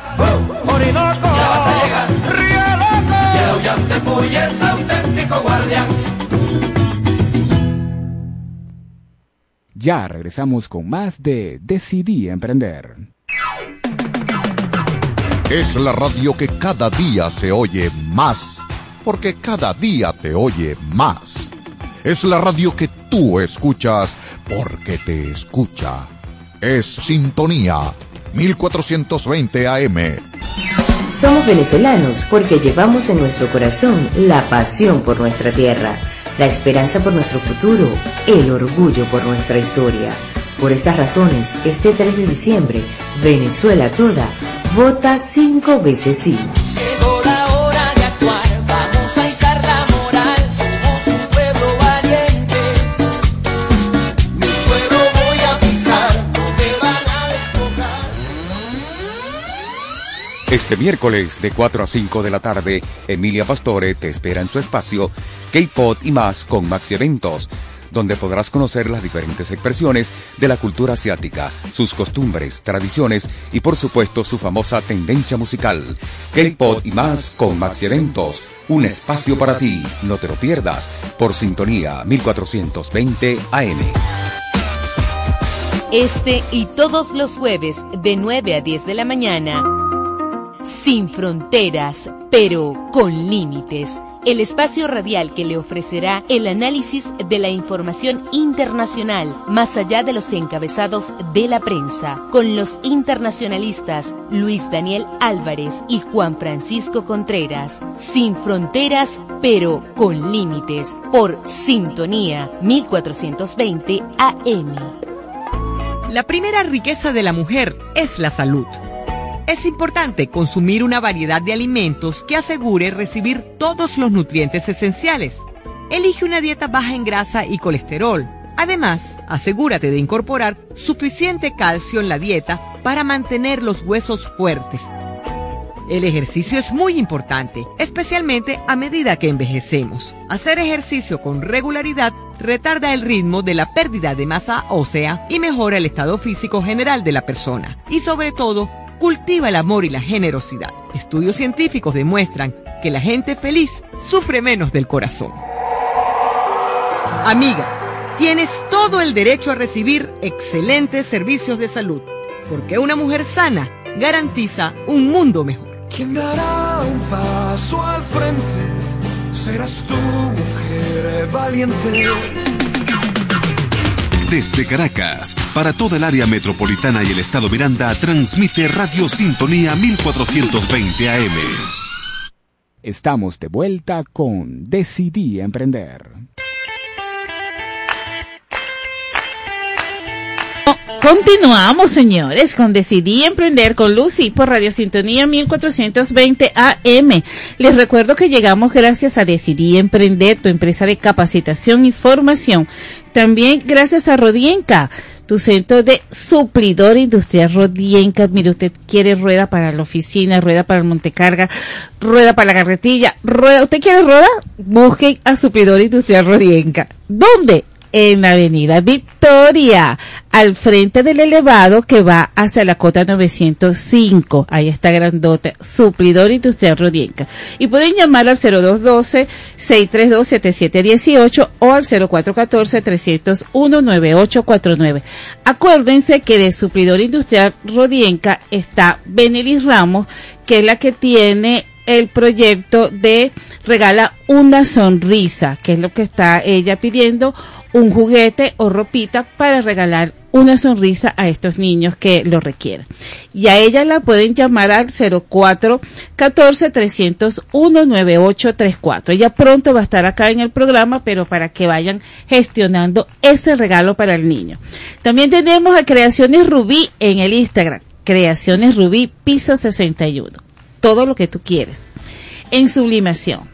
Orinoco, ya vas a llegar, río loco, pero ya te es auténtico guardián. Ya regresamos con más de Decidí Emprender. Es la radio que cada día se oye más, porque cada día te oye más. Es la radio que tú escuchas, porque te escucha. Es Sintonía 1420 AM. Somos venezolanos porque llevamos en nuestro corazón la pasión por nuestra tierra, la esperanza por nuestro futuro, el orgullo por nuestra historia. Por esas razones, este 3 de diciembre, Venezuela toda vota cinco veces sí. Este miércoles de 4 a 5 de la tarde, Emilia Pastore te espera en su espacio K-Pod y más con Maxi Eventos, donde podrás conocer las diferentes expresiones de la cultura asiática, sus costumbres, tradiciones y por supuesto su famosa tendencia musical. K-Pod y más con Maxi Eventos, un espacio para ti, no te lo pierdas, por sintonía 1420 AM. Este y todos los jueves de 9 a 10 de la mañana. Sin fronteras, pero con límites. El espacio radial que le ofrecerá el análisis de la información internacional más allá de los encabezados de la prensa, con los internacionalistas Luis Daniel Álvarez y Juan Francisco Contreras. Sin fronteras, pero con límites. Por Sintonía 1420 AM. La primera riqueza de la mujer es la salud. Es importante consumir una variedad de alimentos que asegure recibir todos los nutrientes esenciales. Elige una dieta baja en grasa y colesterol. Además, asegúrate de incorporar suficiente calcio en la dieta para mantener los huesos fuertes. El ejercicio es muy importante, especialmente a medida que envejecemos. Hacer ejercicio con regularidad retarda el ritmo de la pérdida de masa ósea y mejora el estado físico general de la persona. Y sobre todo, cultiva el amor y la generosidad. Estudios científicos demuestran que la gente feliz sufre menos del corazón. Amiga, tienes todo el derecho a recibir excelentes servicios de salud, porque una mujer sana garantiza un mundo mejor. ¿Quién dará un paso al frente? Serás tú, mujer valiente. Desde Caracas, para toda el área metropolitana y el estado Miranda, transmite Radio Sintonía 1420 AM. Estamos de vuelta con Decidí Emprender. Continuamos, señores, con Decidí Emprender con Lucy por Radio Sintonía 1420 AM. Les recuerdo que llegamos gracias a Decidí Emprender, tu empresa de capacitación y formación. También gracias a Rodienca, tu centro de suplidor industrial Rodienca. Mire, usted quiere rueda para la oficina, rueda para el montecarga, rueda para la carretilla, rueda. ¿Usted quiere rueda? Busquen a suplidor industrial Rodienca. ¿Dónde? En la avenida Victoria, al frente del elevado que va hacia la cota 905. Ahí está grandota, suplidor industrial Rodienca. Y pueden llamar al 0212-632-7718 o al 0414-301-9849. Acuérdense que de suplidor industrial Rodienca está Benelis Ramos, que es la que tiene el proyecto de regala una sonrisa, que es lo que está ella pidiendo, un juguete o ropita para regalar una sonrisa a estos niños que lo requieran. Y a ella la pueden llamar al 04 14 301 9834. Ella pronto va a estar acá en el programa, pero para que vayan gestionando ese regalo para el niño. También tenemos a Creaciones Rubí en el Instagram. Creaciones Rubí piso 61. Todo lo que tú quieres. En sublimación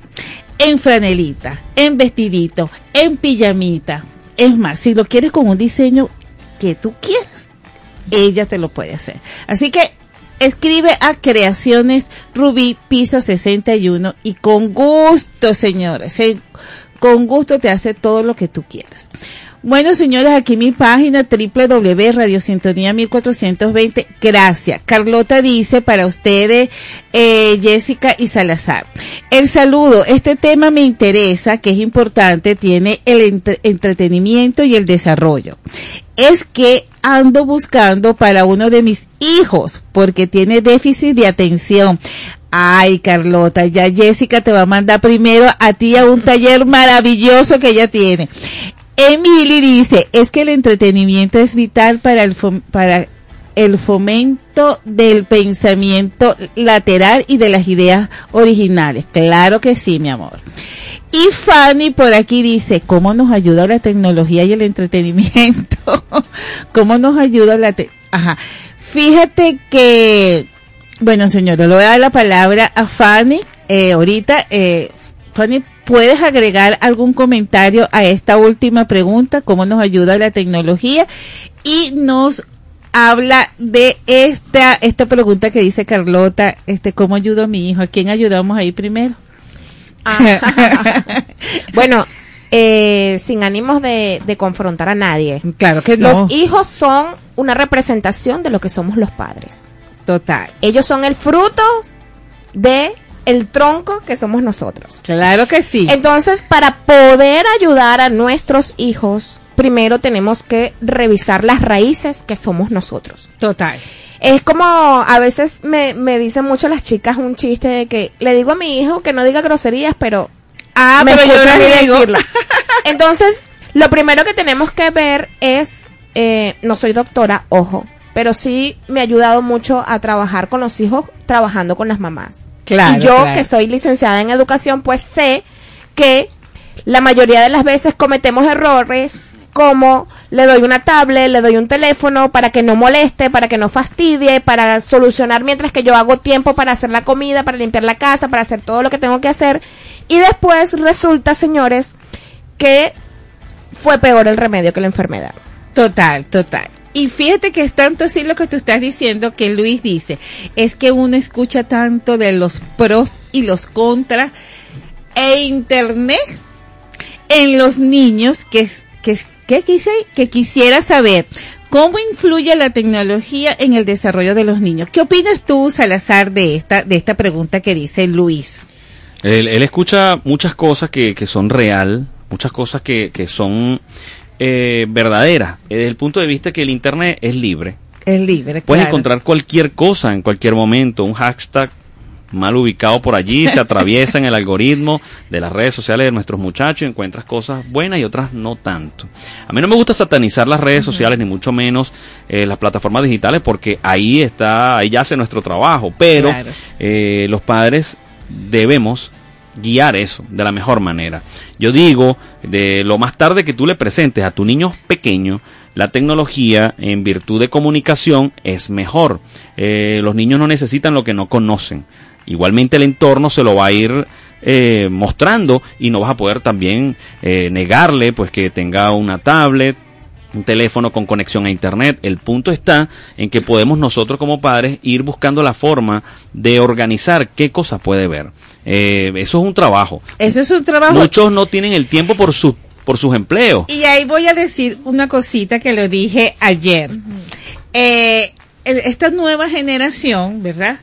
en franelita, en vestidito, en pijamita. Es más, si lo quieres con un diseño que tú quieras, ella te lo puede hacer. Así que escribe a Creaciones Rubí Piso 61 y con gusto, señores, eh, con gusto te hace todo lo que tú quieras. Bueno, señores, aquí mi página www.radiosintonía 1420. Gracias. Carlota dice para ustedes, eh, Jessica y Salazar. El saludo, este tema me interesa, que es importante, tiene el entre- entretenimiento y el desarrollo. Es que ando buscando para uno de mis hijos, porque tiene déficit de atención. Ay, Carlota, ya Jessica te va a mandar primero a ti a un taller maravilloso que ella tiene. Emily dice, es que el entretenimiento es vital para el, para el fomento del pensamiento lateral y de las ideas originales. Claro que sí, mi amor. Y Fanny por aquí dice, ¿cómo nos ayuda la tecnología y el entretenimiento? ¿Cómo nos ayuda la te Ajá. Fíjate que, bueno, señora, le voy a dar la palabra a Fanny. Eh, ahorita, eh, Fanny, ¿puedes agregar algún comentario a esta última pregunta? ¿Cómo nos ayuda la tecnología? Y nos habla de esta, esta pregunta que dice Carlota, este, ¿cómo ayudo a mi hijo? ¿A quién ayudamos ahí primero? bueno, eh, sin ánimos de, de confrontar a nadie. Claro que no. Los hijos son una representación de lo que somos los padres. Total. Ellos son el fruto de el tronco que somos nosotros. Claro que sí. Entonces, para poder ayudar a nuestros hijos, primero tenemos que revisar las raíces que somos nosotros. Total. Es como a veces me, me dicen mucho las chicas un chiste de que le digo a mi hijo que no diga groserías, pero Ah, me pero yo les mí digo. Entonces, lo primero que tenemos que ver es, eh, no soy doctora, ojo, pero sí me ha ayudado mucho a trabajar con los hijos, trabajando con las mamás. Claro, y yo, claro. que soy licenciada en educación, pues sé que la mayoría de las veces cometemos errores como le doy una tablet, le doy un teléfono para que no moleste, para que no fastidie, para solucionar mientras que yo hago tiempo para hacer la comida, para limpiar la casa, para hacer todo lo que tengo que hacer. Y después resulta, señores, que fue peor el remedio que la enfermedad. Total, total. Y fíjate que es tanto así lo que tú estás diciendo que Luis dice, es que uno escucha tanto de los pros y los contras e internet en los niños que, que, que, quise, que quisiera saber cómo influye la tecnología en el desarrollo de los niños. ¿Qué opinas tú, Salazar, de esta, de esta pregunta que dice Luis? Él, él escucha muchas cosas que, que son real, muchas cosas que, que son eh, verdaderas, eh, desde el punto de vista que el Internet es libre. Es libre. Puedes claro. encontrar cualquier cosa en cualquier momento, un hashtag mal ubicado por allí, se atraviesa en el algoritmo de las redes sociales de nuestros muchachos y encuentras cosas buenas y otras no tanto. A mí no me gusta satanizar las redes sociales, ni mucho menos eh, las plataformas digitales, porque ahí está, ahí yace nuestro trabajo, pero Claro. eh, los padres debemos guiar eso de la mejor manera. Yo digo, de lo más tarde que tú le presentes a tu niño pequeño, la tecnología en virtud de comunicación es mejor. Eh, los niños no necesitan lo que no conocen. Igualmente el entorno se lo va a ir eh, mostrando y no vas a poder también eh, negarle pues que tenga una tablet, un teléfono con conexión a internet. El punto está en que podemos nosotros como padres ir buscando la forma de organizar qué cosa puede ver. Eh, eso es un trabajo. Ese es un trabajo. Muchos no tienen el tiempo por sus por sus empleos. Y ahí voy a decir una cosita que lo dije ayer. Eh, el- esta nueva generación, ¿verdad?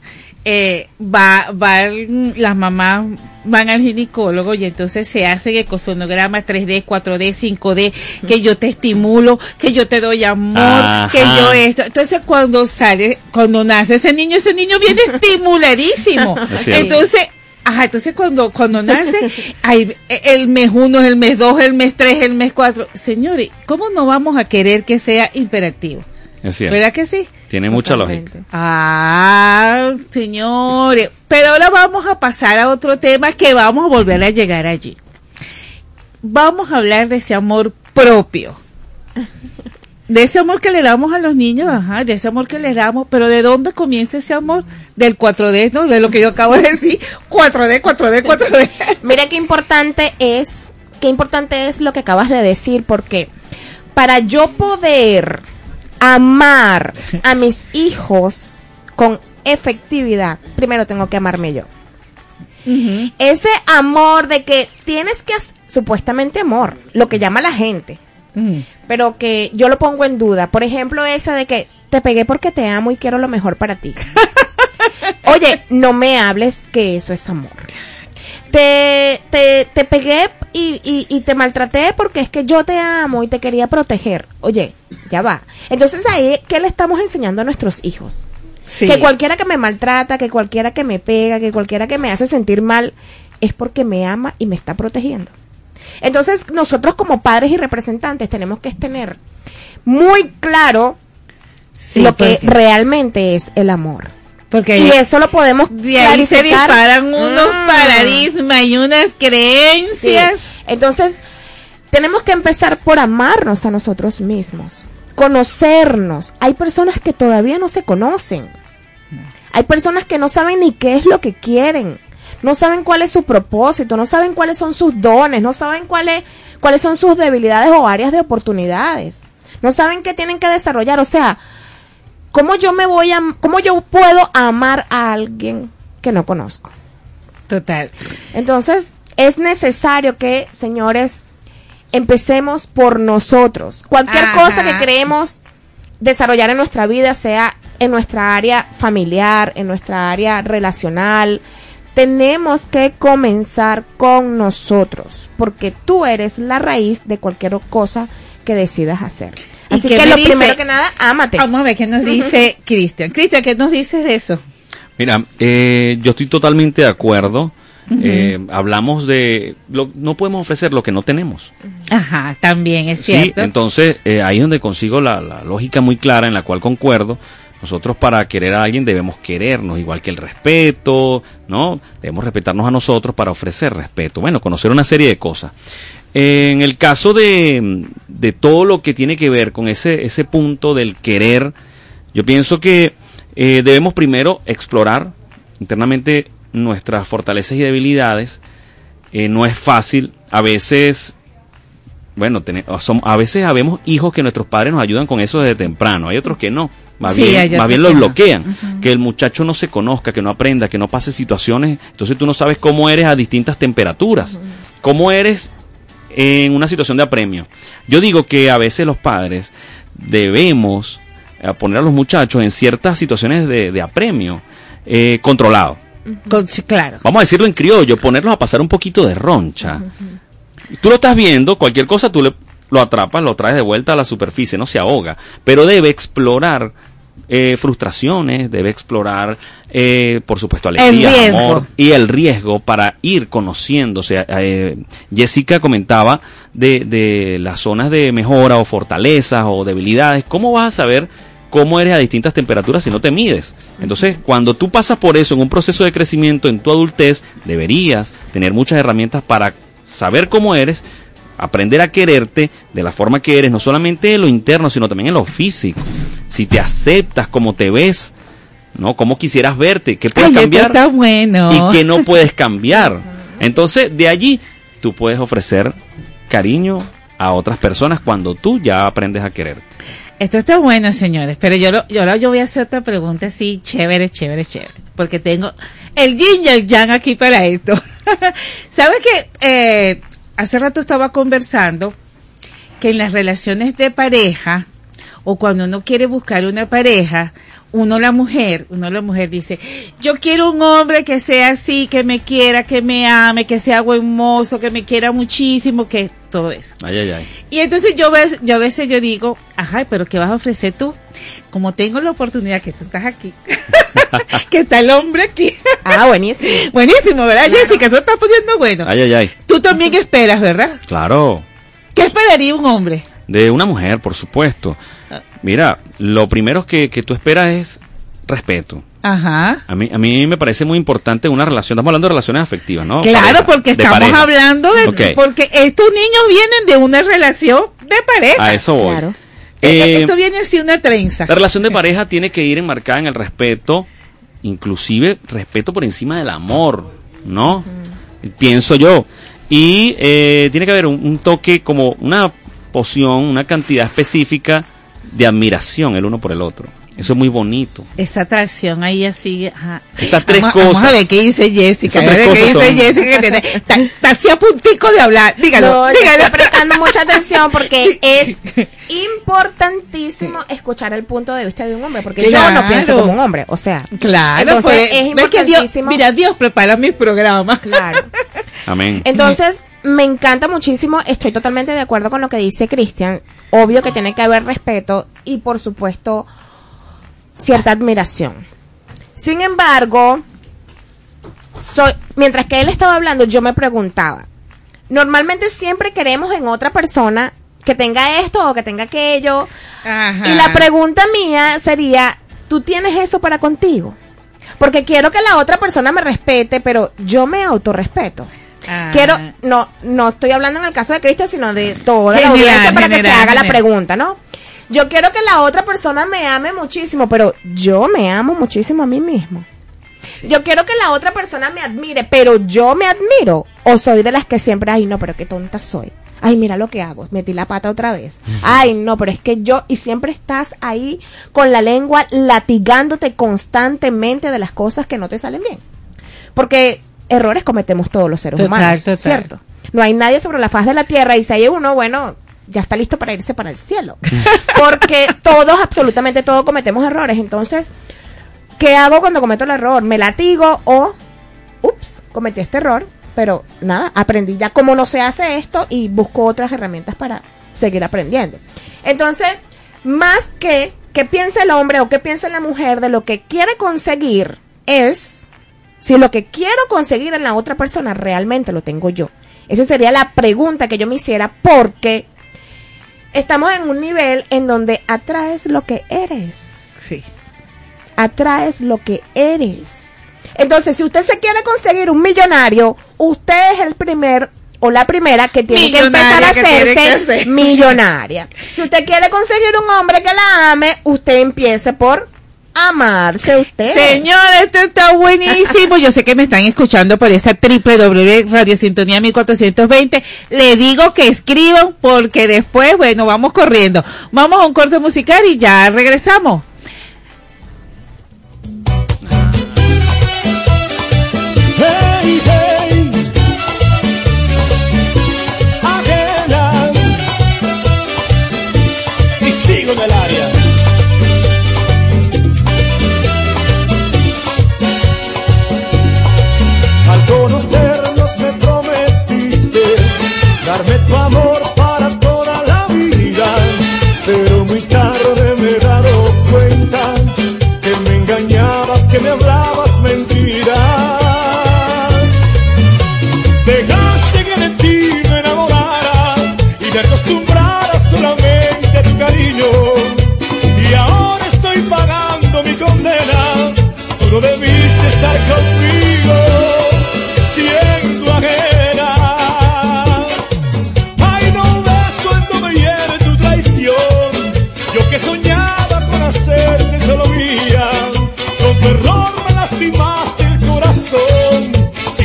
Eh, va, va, las mamás van al ginecólogo y entonces se hace ecosonograma 3D, 4D, 5D, que yo te estimulo, que yo te doy amor, Ajá. que yo esto. Entonces cuando sale, cuando nace ese niño, ese niño viene estimuladísimo. Es entonces, Ajá, entonces cuando, cuando nace, hay el mes uno, el mes dos, el mes tres, el mes cuatro. Señores, ¿cómo no vamos a querer que sea imperativo? Es cierto. ¿Verdad que sí? Tiene mucha lógica. Ah, señores. Pero ahora vamos a pasar a otro tema que vamos a volver a llegar allí. Vamos a hablar de ese amor propio. De ese amor que le damos a los niños, ajá, de ese amor que le damos, pero ¿de dónde comienza ese amor? Del 4D, ¿no? De lo que yo acabo de decir, 4D, 4D, 4D. Mira qué importante es, qué importante es lo que acabas de decir, porque para yo poder amar a mis hijos con efectividad, primero tengo que amarme yo. Ese amor de que tienes que, supuestamente amor, lo que llama la gente, pero que yo lo pongo en duda. Por ejemplo, esa de que te pegué porque te amo y quiero lo mejor para ti. Oye, no me hables que eso es amor. Te, te, te pegué y, y, y te maltraté porque es que yo te amo y te quería proteger. Oye, ya va. Entonces ahí, ¿qué le estamos enseñando a nuestros hijos? Sí. Que cualquiera que me maltrata, que cualquiera que me pega, que cualquiera que me hace sentir mal, es porque me ama y me está protegiendo. Entonces, nosotros como padres y representantes tenemos que tener muy claro Sí, lo que realmente es el amor. Porque y eso lo podemos de ahí se disparan unos Mm. paradigmas y unas creencias. Sí. Entonces, tenemos que empezar por amarnos a nosotros mismos, conocernos. Hay personas que todavía no se conocen. Hay personas que no saben ni qué es lo que quieren. No saben cuál es su propósito, no saben cuáles son sus dones, no saben cuáles cuáles son sus debilidades o áreas de oportunidades. No saben qué tienen que desarrollar, o sea, ¿cómo yo me voy a, cómo yo puedo amar a alguien que no conozco? Total. Entonces, es necesario que, señores, empecemos por nosotros. Cualquier Ajá. cosa que queremos desarrollar en nuestra vida, sea en nuestra área familiar, en nuestra área relacional, tenemos que comenzar con nosotros, porque tú eres la raíz de cualquier cosa que decidas hacer. ¿Y Así que lo dice? primero que nada, ámate. Vamos a ver qué nos dice Cristian. Cristian, ¿qué nos dices de eso? Mira, eh, yo estoy totalmente de acuerdo. Eh, hablamos de, lo- no podemos ofrecer lo que no tenemos. Ajá, también es Sí, cierto. entonces eh, ahí es donde consigo la, la lógica muy clara en la cual concuerdo. Nosotros para querer a alguien debemos querernos, igual que el respeto, ¿no? Debemos respetarnos a nosotros para ofrecer respeto. Bueno, conocer una serie de cosas. En el caso de, de todo lo que tiene que ver con ese, ese punto del querer, yo pienso que eh, debemos primero explorar internamente nuestras fortalezas y debilidades. Eh, no es fácil, a veces bueno, a veces habemos hijos que nuestros padres nos ayudan con eso desde temprano, hay otros que no, más Sí, bien, más bien lo bloquean, que el muchacho no se conozca, que no aprenda, que no pase situaciones, entonces tú no sabes cómo eres a distintas temperaturas, cómo eres en una situación de apremio. Yo digo que a veces los padres debemos eh, poner a los muchachos en ciertas situaciones de, de apremio eh, controlado. Con- sí, claro. Vamos a decirlo en criollo, ponerlos a pasar un poquito de roncha. Tú lo estás viendo, cualquier cosa tú le, lo atrapas, lo traes de vuelta a la superficie, no se ahoga, pero debe explorar eh, frustraciones, debe explorar, eh, por supuesto, alegría, riesgo. amor y el riesgo para ir conociéndose. Eh, Jessica comentaba de, de las zonas de mejora o fortalezas o debilidades. ¿Cómo vas a saber cómo eres a distintas temperaturas si no te mides? Entonces, cuando tú pasas por eso en un proceso de crecimiento en tu adultez, deberías tener muchas herramientas para saber cómo eres, aprender a quererte de la forma que eres, no solamente en lo interno, sino también en lo físico. Si te aceptas como te ves, ¿no? Cómo quisieras verte, qué puedes Ay, cambiar está bueno. y qué no puedes cambiar. Entonces, de allí tú puedes ofrecer cariño a otras personas cuando tú ya aprendes a quererte. Esto está bueno, señores, pero yo, lo, yo ahora yo voy a hacer otra pregunta así, chévere, chévere, chévere, porque tengo el yin y el yang aquí para esto. ¿Sabes que eh, hace rato estaba conversando que en las relaciones de pareja o cuando uno quiere buscar una pareja, uno la mujer, uno la mujer dice, yo quiero un hombre que sea así, que me quiera, que me ame, que sea buen mozo, que me quiera muchísimo, que todo eso. Ay, ay, ay. Y entonces yo, ves- yo a veces yo digo, ajá, pero ¿qué vas a ofrecer tú? Como tengo la oportunidad que tú estás aquí, que está el hombre aquí. Ah, buenísimo. buenísimo, ¿verdad, Jessica? Eso está poniendo bueno. Ay, ay, ay. Tú también esperas, ¿verdad? Claro. ¿Qué esperaría un hombre? De una mujer, por supuesto. Mira, lo primero que, que tú esperas es respeto. Ajá. A mí, a mí me parece muy importante una relación. Estamos hablando de relaciones afectivas, ¿no? Claro, Pareja, porque estamos hablando de... Porque estos niños vienen de una relación de pareja. A eso voy. Eh, Eh, Esto viene así una trenza. La relación de pareja tiene que ir enmarcada en el respeto, inclusive respeto por encima del amor, ¿no? Pienso yo. Y eh, tiene que haber un, un toque como una poción, una cantidad específica de admiración el uno por el otro. Eso es muy bonito. Esa atracción ahí así. ajá. Esas tres vamos, cosas. Vamos a ver qué dice Jessica. A ver qué dice son- Jessica. que tiene- Está, está así a puntico de hablar. Dígalo, No, dígalo. estoy prestando mucha atención porque es importantísimo escuchar el punto de vista de un hombre, porque yo no Claro. pienso como un hombre, o sea, Claro, entonces pues, es que importantísimo. Dios, mira, Dios prepara mis programas. Claro. Amén. Entonces, me encanta muchísimo, estoy totalmente de acuerdo con lo que dice Cristian. Obvio que tiene que haber respeto y, por supuesto, cierta admiración. Sin embargo, soy, mientras que él estaba hablando, yo me preguntaba, normalmente siempre queremos en otra persona que tenga esto o que tenga aquello. Ajá. Y la pregunta mía sería, ¿tú tienes eso para contigo? Porque quiero que la otra persona me respete, pero yo me autorrespeto. Ah. Quiero, no, no estoy hablando en el caso de Cristian, sino de toda la audiencia para que se general, haga la pregunta, ¿no? Yo quiero que la otra persona me ame muchísimo, pero yo me amo muchísimo a mí mismo. Yo quiero que la otra persona me admire, pero yo me admiro. O soy de las que siempre, ay, no, pero qué tonta soy. Ay, mira lo que hago, metí la pata otra vez. Ay, no, pero es que yo, y siempre estás ahí con la lengua latigándote constantemente de las cosas que no te salen bien. Porque errores cometemos todos los seres Total, humanos, total. ¿cierto? No hay nadie sobre la faz de la tierra y si hay uno, bueno, ya está listo para irse para el cielo. Porque todos, absolutamente todos cometemos errores. Entonces, ¿qué hago cuando cometo el error? ¿Me latigo o, ups, cometí este error? Pero nada, aprendí ya cómo no se hace esto y busco otras herramientas para seguir aprendiendo. Entonces, más que que piense el hombre o que piense la mujer de lo que quiere conseguir es si lo que quiero conseguir en la otra persona realmente lo tengo yo. Esa sería la pregunta que yo me hiciera porque estamos en un nivel en donde atraes lo que eres. Sí. Atraes lo que eres. Entonces, si usted se quiere conseguir un millonario, usted es el primer o la primera que tiene que empezar a que tiene que hacerse ser. millonaria. Si usted quiere conseguir un hombre que la ame, usted empiece por amarse usted. Señor, esto está buenísimo. Yo sé que me están escuchando por esta www Radio Sintonía 1420. Le digo que escriban porque después, bueno, vamos corriendo. Vamos a un corte musical y ya regresamos.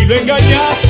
Lo engañaste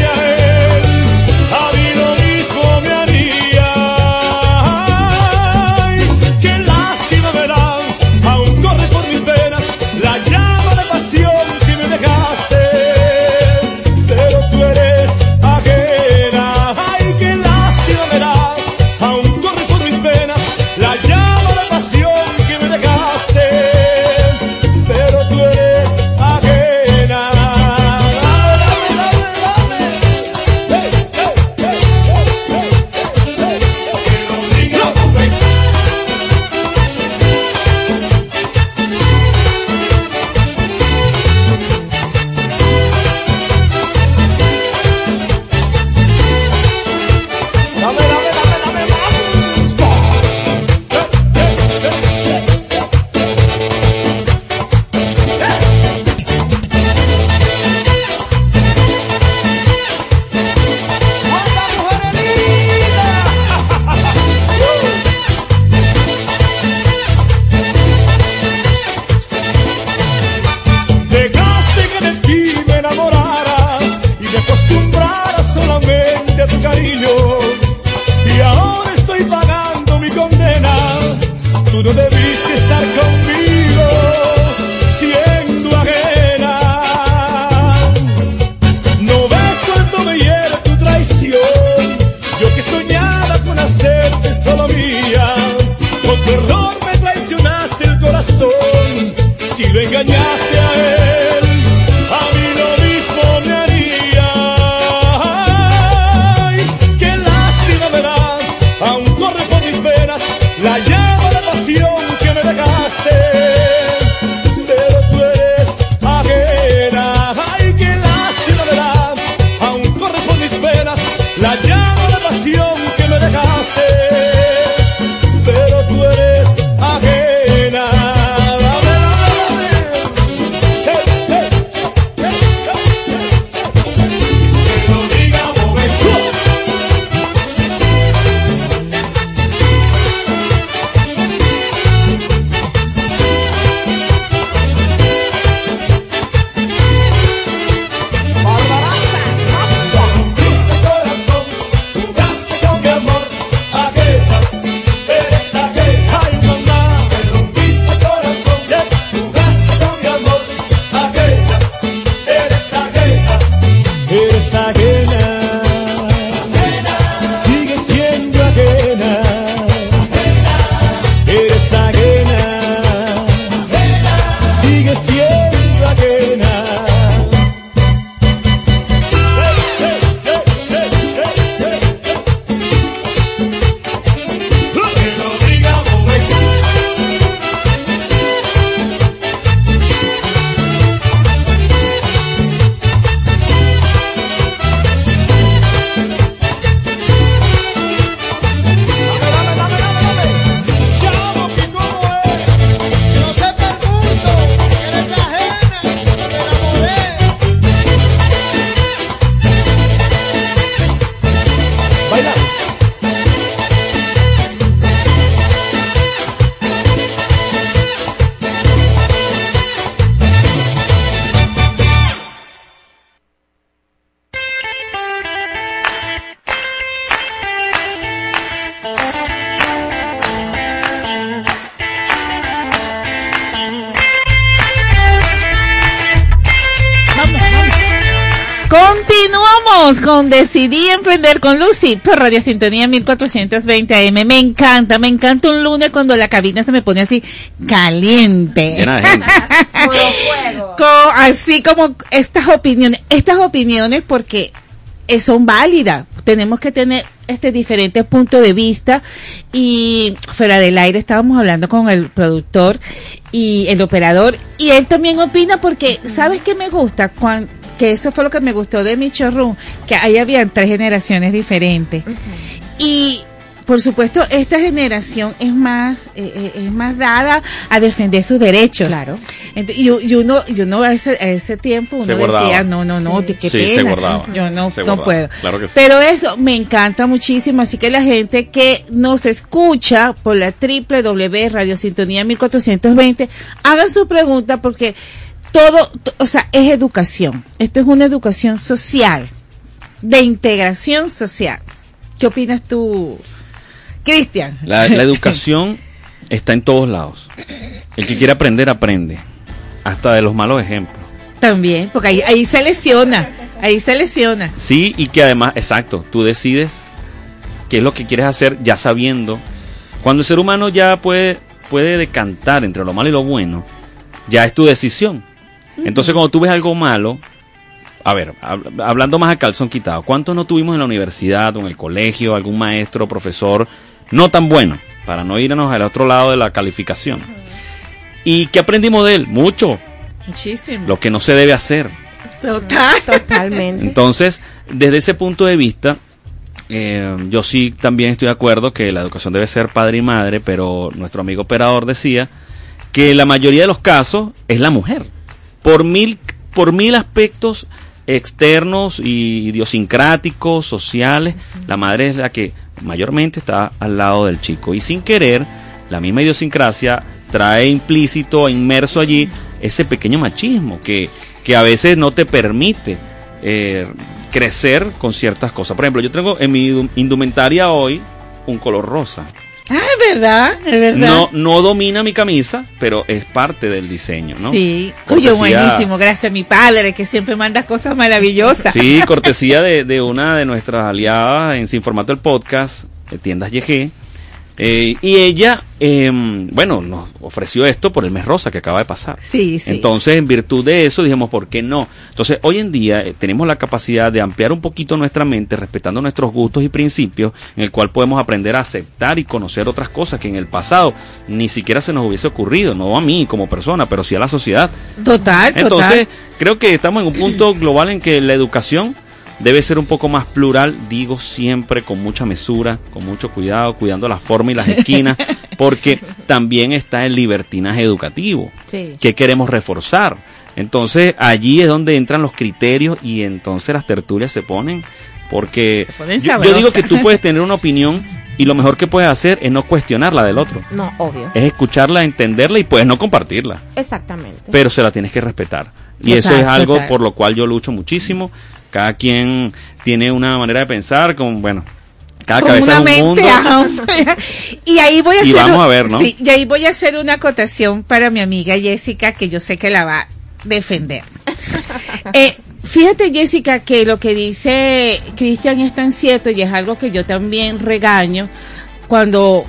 con Decidí Emprender con Lucy por Radio Sintonía 1420 AM. Me encanta, me encanta un lunes cuando la cabina se me pone así caliente. Así como estas opiniones, estas opiniones porque son válidas. Tenemos que tener este diferentes puntos de vista y fuera del aire estábamos hablando con el productor y el operador y él también opina porque sabes qué me gusta Cuan- que eso fue lo que me gustó de mi showroom que ahí habían tres generaciones diferentes y por supuesto, esta generación es más eh, eh, es más dada a defender sus derechos. Claro. y, y uno y uno a ese, a ese tiempo uno Se guardaba. decía, no, no, no, Sí. qué Sí, pena. se guardaba. Yo no, Se no puedo. Claro que sí. Pero eso me encanta muchísimo, así que la gente que nos escucha por la www Radio Sintonía 1420, hagan su pregunta porque todo, o sea, es educación. Esto es una educación social, de integración social. ¿Qué opinas tú, Cristian? La, la educación está en todos lados. El que quiere aprender, aprende. Hasta de los malos ejemplos. También, porque ahí, ahí se lesiona, ahí se lesiona. Sí, y que además, exacto, tú decides qué es lo que quieres hacer ya sabiendo. Cuando el ser humano ya puede, puede decantar entre lo malo y lo bueno, ya es tu decisión. Entonces cuando tú ves algo malo, a ver, hab- hablando más a calzón quitado, ¿cuántos no tuvimos en la universidad o en el colegio algún maestro, profesor no tan bueno, para no irnos al otro lado de la calificación? ¿Y qué aprendimos de él? Mucho, Muchísimo. lo que no se debe hacer. Total. Totalmente. Entonces, desde ese punto de vista, eh, yo sí también estoy de acuerdo que la educación debe ser padre y madre, pero nuestro amigo operador decía que la mayoría de los casos es la mujer. Por mil, por mil aspectos externos y idiosincráticos, sociales, la madre es la que mayormente está al lado del chico. Y sin querer, la misma idiosincrasia trae implícito, inmerso allí, ese pequeño machismo que, que a veces no te permite eh, crecer con ciertas cosas. Por ejemplo, yo tengo en mi indu- indumentaria hoy un color rosa. Ah, es verdad, es verdad. No, no domina mi camisa, pero es parte del diseño, ¿no? Sí, oye, Cortesía- buenísimo, gracias a mi padre que siempre manda cosas maravillosas. Sí, cortesía de, de una de nuestras aliadas en Sin Formato el Podcast, eh, Tiendas YG. Eh, y ella, eh, bueno, nos ofreció esto por el mes rosa que acaba de pasar. Sí, sí. Entonces, en virtud de eso, dijimos, ¿por qué no? Entonces, hoy en día eh, tenemos la capacidad de ampliar un poquito nuestra mente, respetando nuestros gustos y principios, en el cual podemos aprender a aceptar y conocer otras cosas que en el pasado ni siquiera se nos hubiese ocurrido, no a mí como persona, pero sí a la sociedad. Total, total. Entonces, creo que estamos en un punto global en que la educación debe ser un poco más plural, digo siempre con mucha mesura, con mucho cuidado, cuidando la forma y las esquinas, porque también está el libertinaje educativo Sí. que queremos reforzar. Entonces, allí es donde entran los criterios y entonces las tertulias se ponen porque ponen yo, yo digo que tú puedes tener una opinión y lo mejor que puedes hacer es no cuestionar la del otro. No, obvio. Es escucharla, entenderla y puedes no compartirla Exactamente. pero se la tienes que respetar. Y Total, eso es algo total. por lo cual yo lucho muchísimo. Cada quien tiene una manera de pensar, con, bueno, cada Con cabeza una es un mente, mundo. y ahí voy a Y hacer vamos un- a ver, ¿no? sí, y ahí voy a hacer una acotación para mi amiga Jessica que yo sé que la va a defender. Eh, fíjate Jessica que lo que dice Cristian es tan cierto y es algo que yo también regaño cuando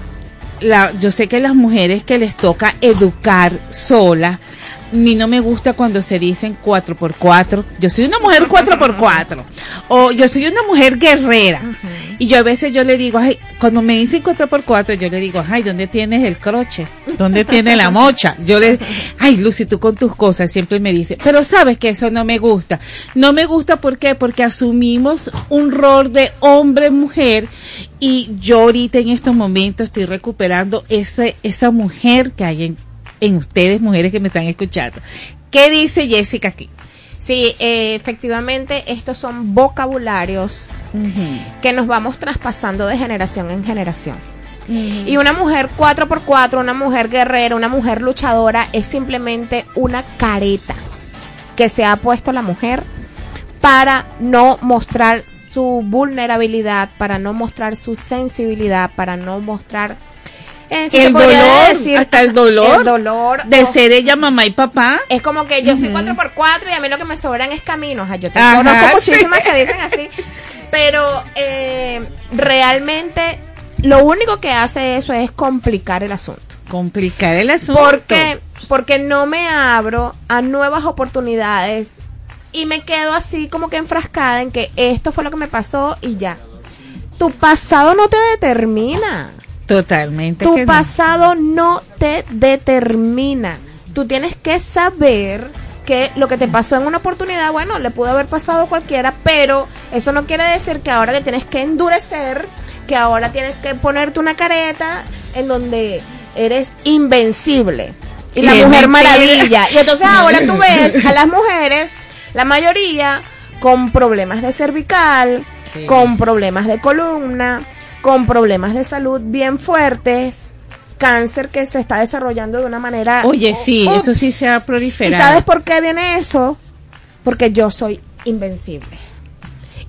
la, yo sé que las mujeres que les toca educar solas mí no me gusta cuando se dicen cuatro por cuatro. Yo soy una mujer cuatro por cuatro. O yo soy una mujer guerrera. Y yo a veces yo le digo, ay, cuando me dicen cuatro por cuatro, yo le digo, ay, ¿dónde tienes el croche? ¿Dónde tienes la mocha? Yo le, ay, Lucy, tú con tus cosas siempre me dice, pero sabes que eso no me gusta. No me gusta, ¿por qué? Porque asumimos un rol de hombre-mujer y yo ahorita en estos momentos estoy recuperando ese, esa mujer que hay en, en ustedes, mujeres que me están escuchando. ¿Qué dice Jessica aquí? Sí, eh, efectivamente, estos son vocabularios que nos vamos traspasando de generación en generación. Y una mujer 4x4, una mujer guerrera, una mujer luchadora es simplemente una careta que se ha puesto la mujer para no mostrar su vulnerabilidad, para no mostrar su sensibilidad, para no mostrar Eh, el dolor, decir, hasta el dolor, el dolor de ser ella mamá y papá. Es como que yo soy Ujú. 4x4 y a mí lo que me sobran es caminos. O sea, yo te Ajá, conozco sí. muchísimas que dicen así. Pero eh, realmente lo único que hace eso es complicar el asunto. Complicar el asunto. Porque, porque no me abro a nuevas oportunidades y me quedo así como que enfrascada en que esto fue lo que me pasó y ya. Tu pasado no te determina. Totalmente. Tu no. pasado no te determina. Tú tienes que saber que lo que te pasó en una oportunidad, bueno, le pudo haber pasado a cualquiera, pero eso no quiere decir que ahora te tienes que endurecer, que ahora tienes que ponerte una careta en donde eres invencible. Y la Y mujer mentira. maravilla. Y entonces ahora tú ves a las mujeres, la mayoría, con problemas de cervical, Sí. con problemas de columna, con problemas de salud bien fuertes, cáncer que se está desarrollando de una manera... Oye, sí, Ups. eso sí se ha ¿Y proliferado. sabes por qué viene eso? Porque yo soy invencible.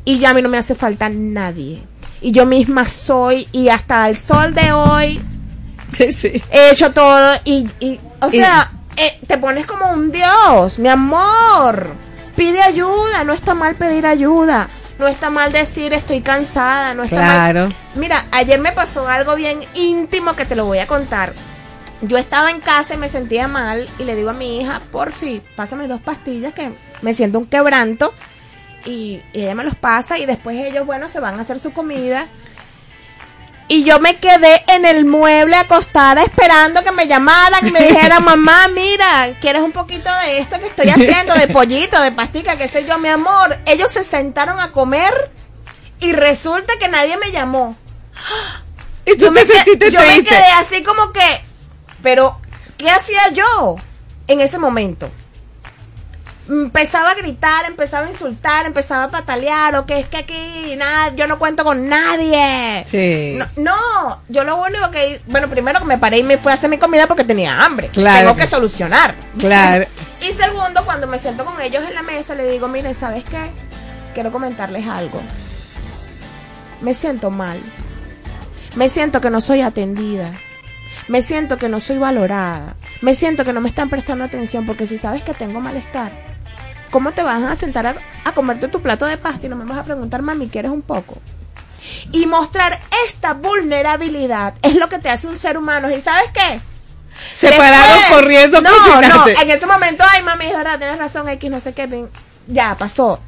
Y ya a mí no me hace falta nadie. Y yo misma soy, y hasta el sol de hoy he hecho todo. Y, y o Y- sea, eh, te pones como un dios, mi amor. Pide ayuda, no está mal pedir ayuda. No está mal decir estoy cansada, no está Claro. mal. Mira, ayer me pasó algo bien íntimo que te lo voy a contar. Yo estaba en casa y me sentía mal y le digo a mi hija, por fin, pásame dos pastillas que me siento un quebranto. Y, y ella me los pasa y después ellos, bueno, se van a hacer su comida. Y yo me quedé en el mueble acostada esperando que me llamaran y me dijeran, mamá, mira, ¿quieres un poquito de esto que estoy haciendo? De pollito, de pastica, qué sé yo, mi amor. Ellos se sentaron a comer y resulta que nadie me llamó. Y tú yo te sentiste yo me quedé así como que, pero, ¿qué hacía yo en ese momento? Empezaba a gritar, empezaba a insultar, empezaba a patalear, o que es que aquí nada, yo no cuento con nadie. Sí. No, no, yo lo único que, bueno, primero que me paré y me fui a hacer mi comida porque tenía hambre. Claro Tengo que solucionar. Claro. Y segundo, cuando me siento con ellos en la mesa, le digo, miren, ¿sabes qué? Quiero comentarles algo. Me siento mal. Me siento que no soy atendida. Me siento que no soy valorada. Me siento que no me están prestando atención porque si sabes que tengo malestar, ¿cómo te vas a sentar a, a comerte tu plato de pasta y no me vas a preguntar, mami, ¿quieres un poco? Y mostrar esta vulnerabilidad es lo que te hace un ser humano. ¿Y sabes qué? Se pararon corriendo No, en ese momento, ay, mami, es verdad, tienes razón, X, no sé qué, ya pasó.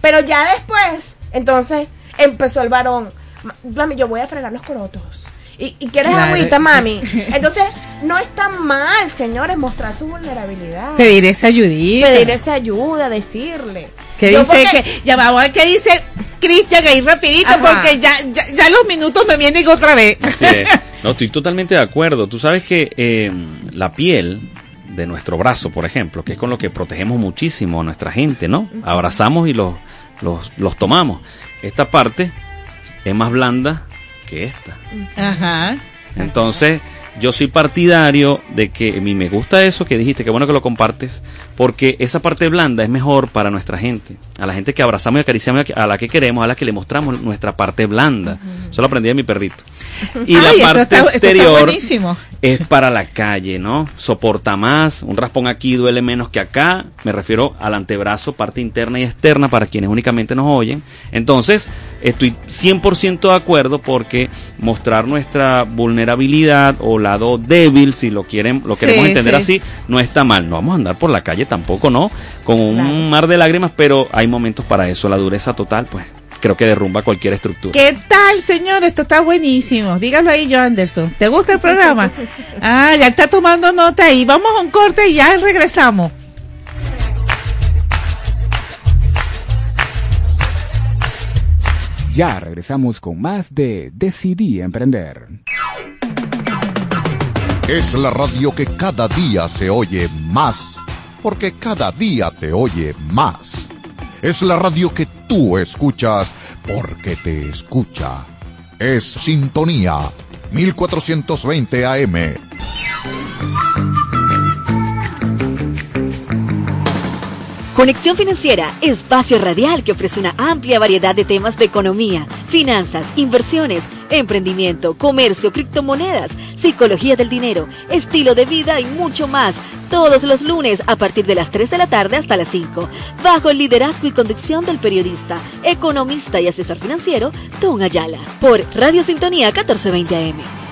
Pero ya después, entonces, empezó el varón, "Ma- mami, yo voy a fregar los corotos. ¿Y, y quieres Claro. agüita, mami? Entonces, no está mal, señores, mostrar su vulnerabilidad. Pedir esa ayudita. Pedir esa ayuda, decirle. Que Yo dice porque- que, ya vamos a ver qué dice Cristian ahí rapidito, Ajá. porque ya, ya, ya los minutos me vienen otra vez. Así es. No, estoy totalmente de acuerdo. Tú sabes que eh, la piel de nuestro brazo, por ejemplo, que es con lo que protegemos muchísimo a nuestra gente, ¿no? Abrazamos y los, los, los tomamos. Esta parte es más blanda que esta. Ajá. Entonces, yo soy partidario de que a mí me gusta eso que dijiste, que bueno que lo compartes, porque esa parte blanda es mejor para nuestra gente, a la gente que abrazamos y acariciamos, a la que queremos, a la que le mostramos nuestra parte blanda. Eso lo aprendí de mi perrito. Y Ay, la parte está- exterior es para la calle, ¿no? Soporta más, un raspón aquí duele menos que acá, me refiero al antebrazo, parte interna y externa para quienes únicamente nos oyen. Entonces, estoy 100% de acuerdo porque mostrar nuestra vulnerabilidad o lado débil, si lo quieren, lo Sí, queremos entender sí. así, no está mal. No vamos a andar por la calle tampoco, ¿no? Con un mar de lágrimas, pero hay momentos para eso. La dureza total, pues, creo que derrumba cualquier estructura. ¿Qué tal, señor? Esto está buenísimo. Dígalo ahí, yo, Anderson. ¿Te gusta el programa? Ah, ya está tomando nota ahí. Vamos a un corte y ya regresamos. Ya regresamos con más de Decidí Emprender. Es la radio que cada día se oye más, porque cada día te oye más. Es la radio que tú escuchas porque te escucha. Es Sintonía 1420 AM. Conexión Financiera, espacio radial que ofrece una amplia variedad de temas de economía, finanzas, inversiones, emprendimiento, comercio, criptomonedas, psicología del dinero, estilo de vida y mucho más. Todos los lunes a partir de las 3 de la tarde hasta las 5, bajo el liderazgo y conducción del periodista, economista y asesor financiero, Don Ayala, por Radio Sintonía 1420 AM.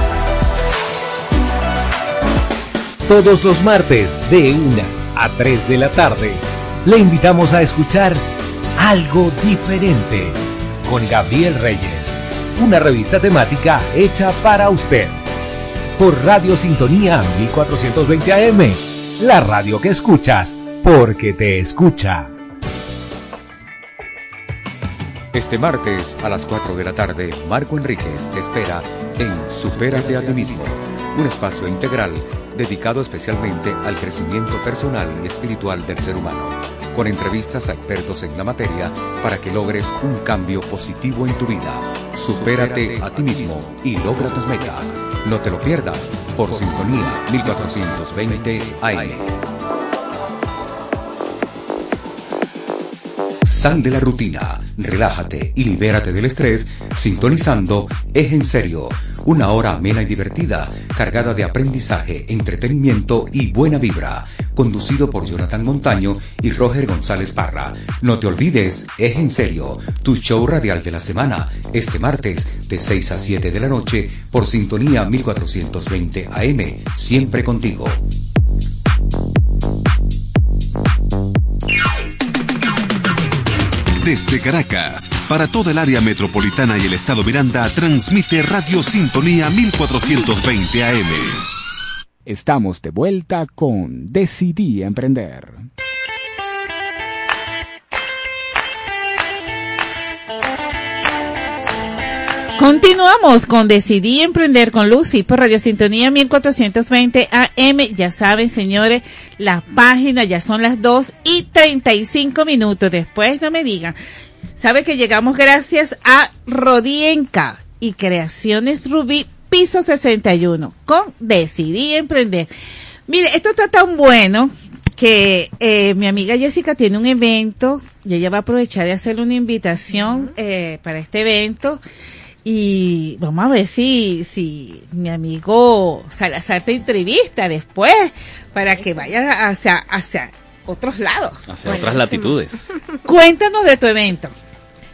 Todos los martes de 1 a 3 de la tarde le invitamos a escuchar Algo Diferente con Gabriel Reyes, una revista temática hecha para usted. Por Radio Sintonía 1420 AM, la radio que escuchas porque te escucha. Este martes a las 4 de la tarde, Marco Enríquez te espera en Supérate a ti mismo, un espacio integral dedicado especialmente al crecimiento personal y espiritual del ser humano, con entrevistas a expertos en la materia para que logres un cambio positivo en tu vida. Supérate a ti mismo y logra tus metas. No te lo pierdas por Sintonía 1420 AM. Sal de la rutina, relájate y libérate del estrés sintonizando Es en serio, una hora amena y divertida, cargada de aprendizaje, entretenimiento y buena vibra, conducido por Jonathan Montaño y Roger González Parra. No te olvides, Es en serio, tu show radial de la semana, este martes de 6 a 7 de la noche por Sintonía 1420 AM, siempre contigo. Desde Caracas, para toda el área metropolitana y el estado Miranda, transmite Radio Sintonía 1420 AM. Estamos de vuelta con Decidí Emprender. Continuamos con Decidí Emprender con Lucy por Radio Sintonía 1420 AM. Ya saben, señores, la página ya son las 2 y 35 minutos. Después no me digan. Sabe que llegamos gracias a Rodienca y Creaciones Rubí Piso 61 con Decidí Emprender. Mire, esto está tan bueno que eh, mi amiga Jessica tiene un evento y ella va a aprovechar de hacerle una invitación eh, para este evento y vamos a ver si, si mi amigo Salazar te entrevista después para que vaya hacia, hacia otros lados. Hacia otras latitudes. Cuéntanos de tu evento.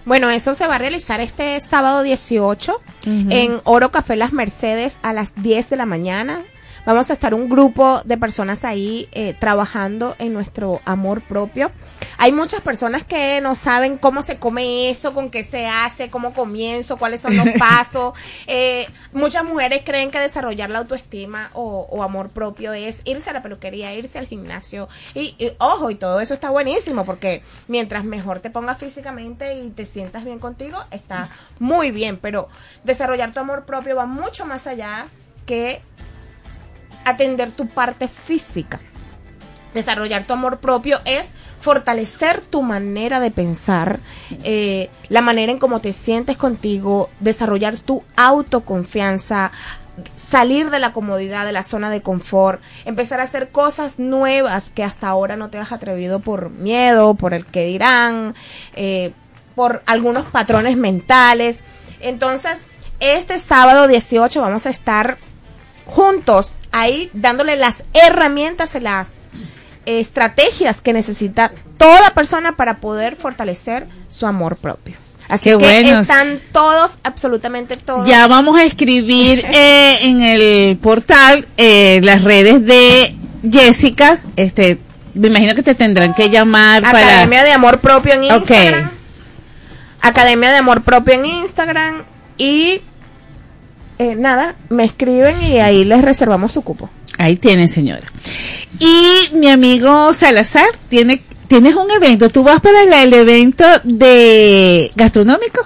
Bueno, eso se va a realizar este sábado 18 en Oro Café Las Mercedes a las 10 de la mañana. Vamos a estar un grupo de personas ahí eh, trabajando en nuestro amor propio. Hay muchas personas que no saben cómo se come eso, con qué se hace, cómo comienzo, cuáles son los pasos. Eh, muchas mujeres creen que desarrollar la autoestima o, o amor propio es irse a la peluquería, irse al gimnasio. Y, y, ojo, y todo eso está buenísimo porque mientras mejor te pongas físicamente y te sientas bien contigo, está muy bien. Pero desarrollar tu amor propio va mucho más allá que atender tu parte física. Desarrollar tu amor propio es fortalecer tu manera de pensar, eh, la manera en cómo te sientes contigo, desarrollar tu autoconfianza, salir de la comodidad, de la zona de confort, empezar a hacer cosas nuevas que hasta ahora no te has atrevido por miedo, por el que dirán, eh, por algunos patrones mentales. Entonces, este sábado 18 vamos a estar juntos ahí dándole las herramientas y las estrategias que necesita toda persona para poder fortalecer su amor propio. Así Qué que bueno. están todos, absolutamente todos. Ya vamos a escribir eh, en el portal eh, las redes de Jessica. Este, me imagino que te tendrán que llamar Academia para. de Amor Propio en. Instagram. Academia de Amor Propio en Instagram. Y eh, nada, me escriben y ahí les reservamos su cupo. Ahí tiene, señora. Y mi amigo Salazar tiene, tienes un evento. ¿Tú vas para el evento de gastronómico?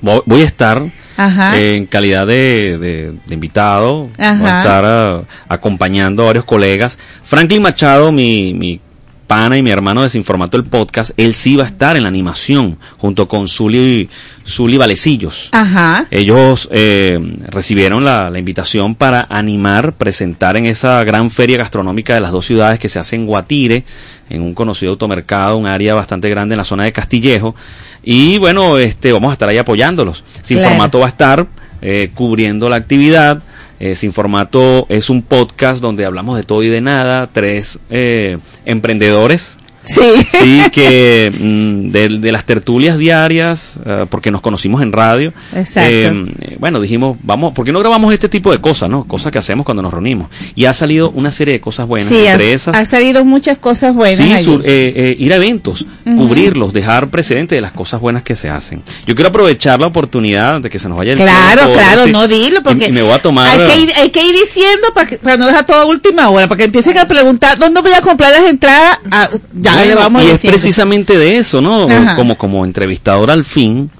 Voy a estar Ajá. eh, en calidad de, de- de invitado. Ajá. Voy a estar ah, acompañando a varios colegas. Franklin Machado, mi, mi pana y mi hermano de Desinformato el podcast, él sí va a estar en la animación junto con Zuli, Zuli Valecillos. Ajá. Ellos eh, recibieron la, la invitación para animar, presentar en esa gran feria gastronómica de las dos ciudades que se hace en Guatire, en un conocido automercado, un área bastante grande en la zona de Castillejo. Y bueno, este, vamos a estar ahí apoyándolos. Sin Claro. formato va a estar eh, cubriendo la actividad. Eh, Sin formato es un podcast donde hablamos de todo y de nada. Tres eh, emprendedores. Sí. Sí, que mm, de, de las tertulias diarias, eh, porque nos conocimos en radio. Exacto. eh, bueno, dijimos, vamos, ¿por qué no grabamos este tipo de cosas, no? Cosas que hacemos cuando nos reunimos. Y ha salido una serie de cosas buenas. Sí, ha, entre esas, ha salido muchas cosas buenas Sí, sur- eh, eh, ir a eventos, cubrirlos, dejar precedente de las cosas buenas que se hacen. Yo quiero aprovechar la oportunidad de que se nos vaya el Claro, tiempo, claro, no dilo, porque y, y me voy a tomar. hay, que ir, hay que ir diciendo para, que, para no dejar todo a última hora, para que empiecen a preguntar dónde voy a comprar las entradas. Ah, ya Bueno, le vamos y es precisamente de eso, ¿no? Ajá. Como, como entrevistadora al fin,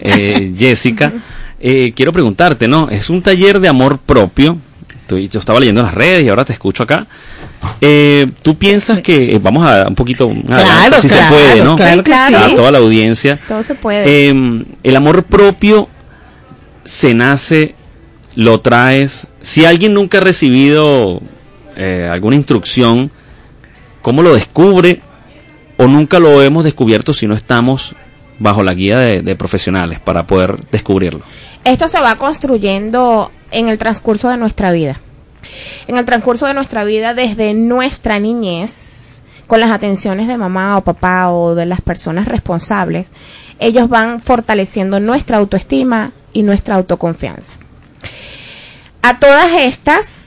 eh, Jessica, eh, quiero preguntarte, ¿no? Es un taller de amor propio. Estoy- yo estaba leyendo en las redes y ahora te escucho acá. Eh, ¿Tú piensas que, vamos a un poquito, un adelanto, si claro, se puede, ¿no? claro que A sí. toda la audiencia. Todo se puede. Eh, el amor propio se nace, lo traes. Si alguien nunca ha recibido alguna instrucción, ¿cómo lo descubre? O nunca lo hemos descubierto si no estamos bajo la guía de, profesionales para poder descubrirlo. Esto se va construyendo en el transcurso de nuestra vida. En el transcurso de nuestra vida, desde nuestra niñez, con las atenciones de mamá o papá o de las personas responsables, ellos van fortaleciendo nuestra autoestima y nuestra autoconfianza. A todas estas,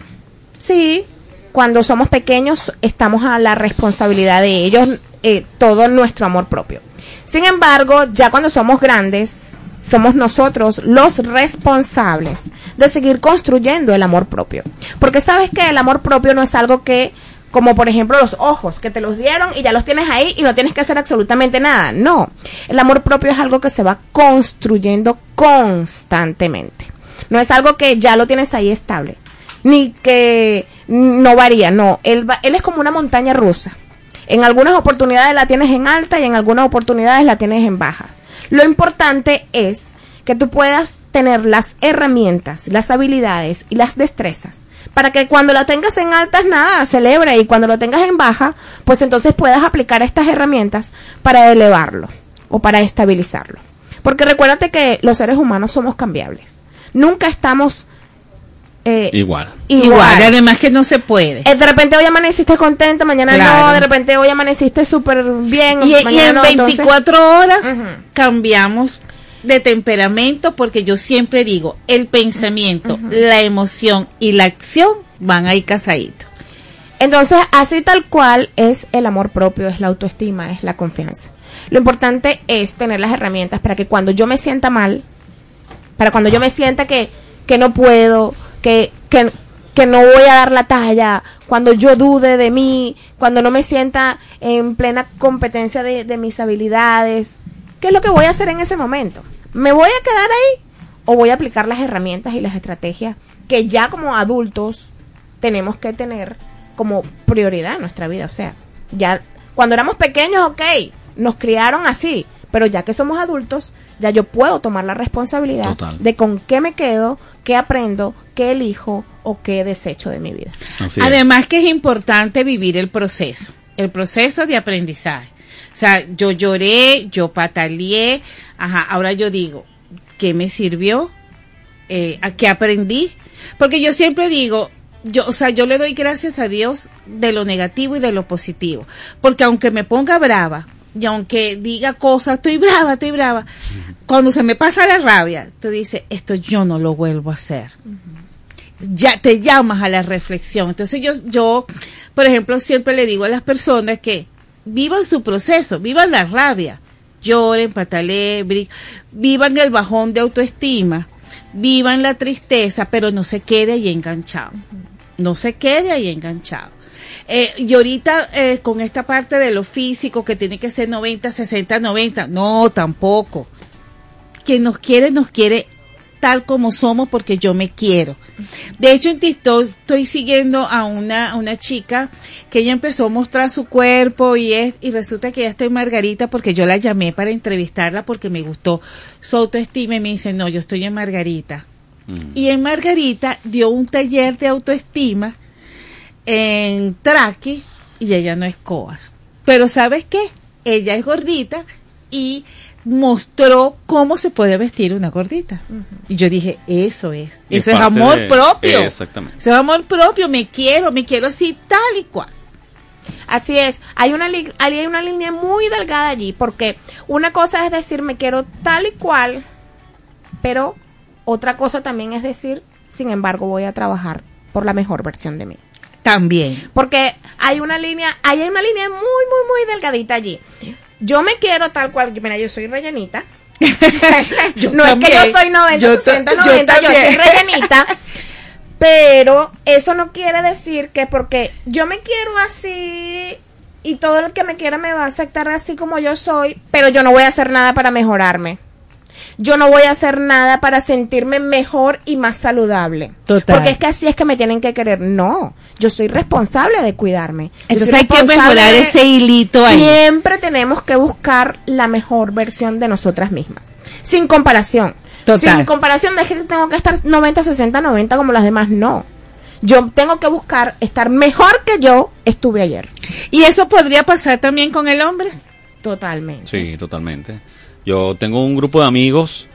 sí, cuando somos pequeños estamos a la responsabilidad de ellos, eh, todo nuestro amor propio. Sin embargo, ya cuando somos grandes, somos nosotros los responsables de seguir construyendo el amor propio. Porque sabes que el amor propio no es algo que, como por ejemplo los ojos, que te los dieron y ya los tienes ahí y no tienes que hacer absolutamente nada. No, el amor propio es algo que se va construyendo constantemente. No es algo que ya lo tienes ahí estable, ni que no varía, no. Va- él es como una montaña rusa. En algunas oportunidades la tienes en alta y en algunas oportunidades la tienes en baja. Lo importante es que tú puedas tener las herramientas, las habilidades y las destrezas para que cuando la tengas en altas, nada, celebre y cuando lo tengas en baja, pues entonces puedas aplicar estas herramientas para elevarlo o para estabilizarlo. Porque recuérdate que los seres humanos somos cambiables. Nunca estamos eh, Igual. igual. Igual, además que no se puede. Eh, de repente hoy amaneciste contenta, mañana Claro. no, de repente hoy amaneciste súper bien, Y, y en no, entonces- 24 horas cambiamos de temperamento porque yo siempre digo, el pensamiento, la emoción y la acción van ahí casaditos. Entonces, así tal cual es el amor propio, es la autoestima, es la confianza. Lo importante es tener las herramientas para que cuando yo me sienta mal, para cuando yo me sienta que, que no puedo, que, que, que no voy a dar la talla, cuando yo dude de mí, cuando no me sienta en plena competencia de, de mis habilidades, ¿qué es lo que voy a hacer en ese momento? ¿Me voy a quedar ahí o voy a aplicar las herramientas y las estrategias que ya como adultos tenemos que tener como prioridad en nuestra vida? O sea, ya cuando éramos pequeños, ok, nos criaron así, pero ya que somos adultos, ya yo puedo tomar la responsabilidad Total. de con qué me quedo, qué aprendo, qué elijo o qué desecho de mi vida. Además que es importante vivir el proceso, el proceso de aprendizaje. O sea, yo lloré, yo pataleé, ajá, ahora yo digo, ¿qué me sirvió? Eh, ¿A qué aprendí? Porque yo siempre digo, yo, o sea, yo le doy gracias a Dios de lo negativo y de lo positivo. Porque aunque me ponga brava, y aunque diga cosas, estoy brava, estoy brava, cuando se me pasa la rabia, tú dices, esto yo no lo vuelvo a hacer. Ya te llamas a la reflexión. Entonces yo, yo, por ejemplo, siempre le digo a las personas que vivan su proceso, vivan la rabia, lloren, pataleen, vivan el bajón de autoestima, vivan la tristeza, pero no se quede ahí enganchado. No se quede ahí enganchado. Eh, y ahorita eh, con esta parte de lo físico que tiene que ser 90, 60, 90, no, tampoco. Quien nos quiere, nos quiere tal como somos porque yo me quiero. De hecho, en TikTok estoy siguiendo a una, a una chica que ella empezó a mostrar su cuerpo y es, y resulta que ella está en Margarita porque yo la llamé para entrevistarla porque me gustó su autoestima y me dice, no, yo estoy en Margarita. Y en Margarita dio un taller de autoestima en Traqui y ella no es coas. Pero ¿sabes qué? Ella es gordita y mostró cómo se puede vestir una gordita. Y yo dije, eso es, Y eso es amor de- propio. Exactamente. Eso es amor propio, me quiero, me quiero así tal y cual. Así es, hay una, li- hay una línea muy delgada allí, porque una cosa es decir me quiero tal y cual, pero otra cosa también es decir, sin embargo, voy a trabajar por la mejor versión de mí. También. Porque hay una línea, hay una línea muy, muy, muy delgadita allí. Yo me quiero tal cual, mira, yo soy rellenita. no es que yo soy 90, Yo 60, ta- yo 90, yo, soy rellenita. Pero eso no quiere decir que porque yo me quiero así y todo el que me quiera me va a aceptar así como yo soy, pero yo no voy a hacer nada para mejorarme. Yo no voy a hacer nada para sentirme mejor y más saludable. Total. Porque es que así es que me tienen que querer. No, yo soy responsable de cuidarme. Entonces hay que mejorar ese hilito ahí. Siempre tenemos que buscar la mejor versión de nosotras mismas. Sin comparación. Total. Sin comparación de que tengo que estar 90, 60, 90 como las demás. No. Yo tengo que buscar estar mejor que yo estuve ayer. ¿Y eso podría pasar también con el hombre? Totalmente. Sí, totalmente. Yo tengo un grupo de amigos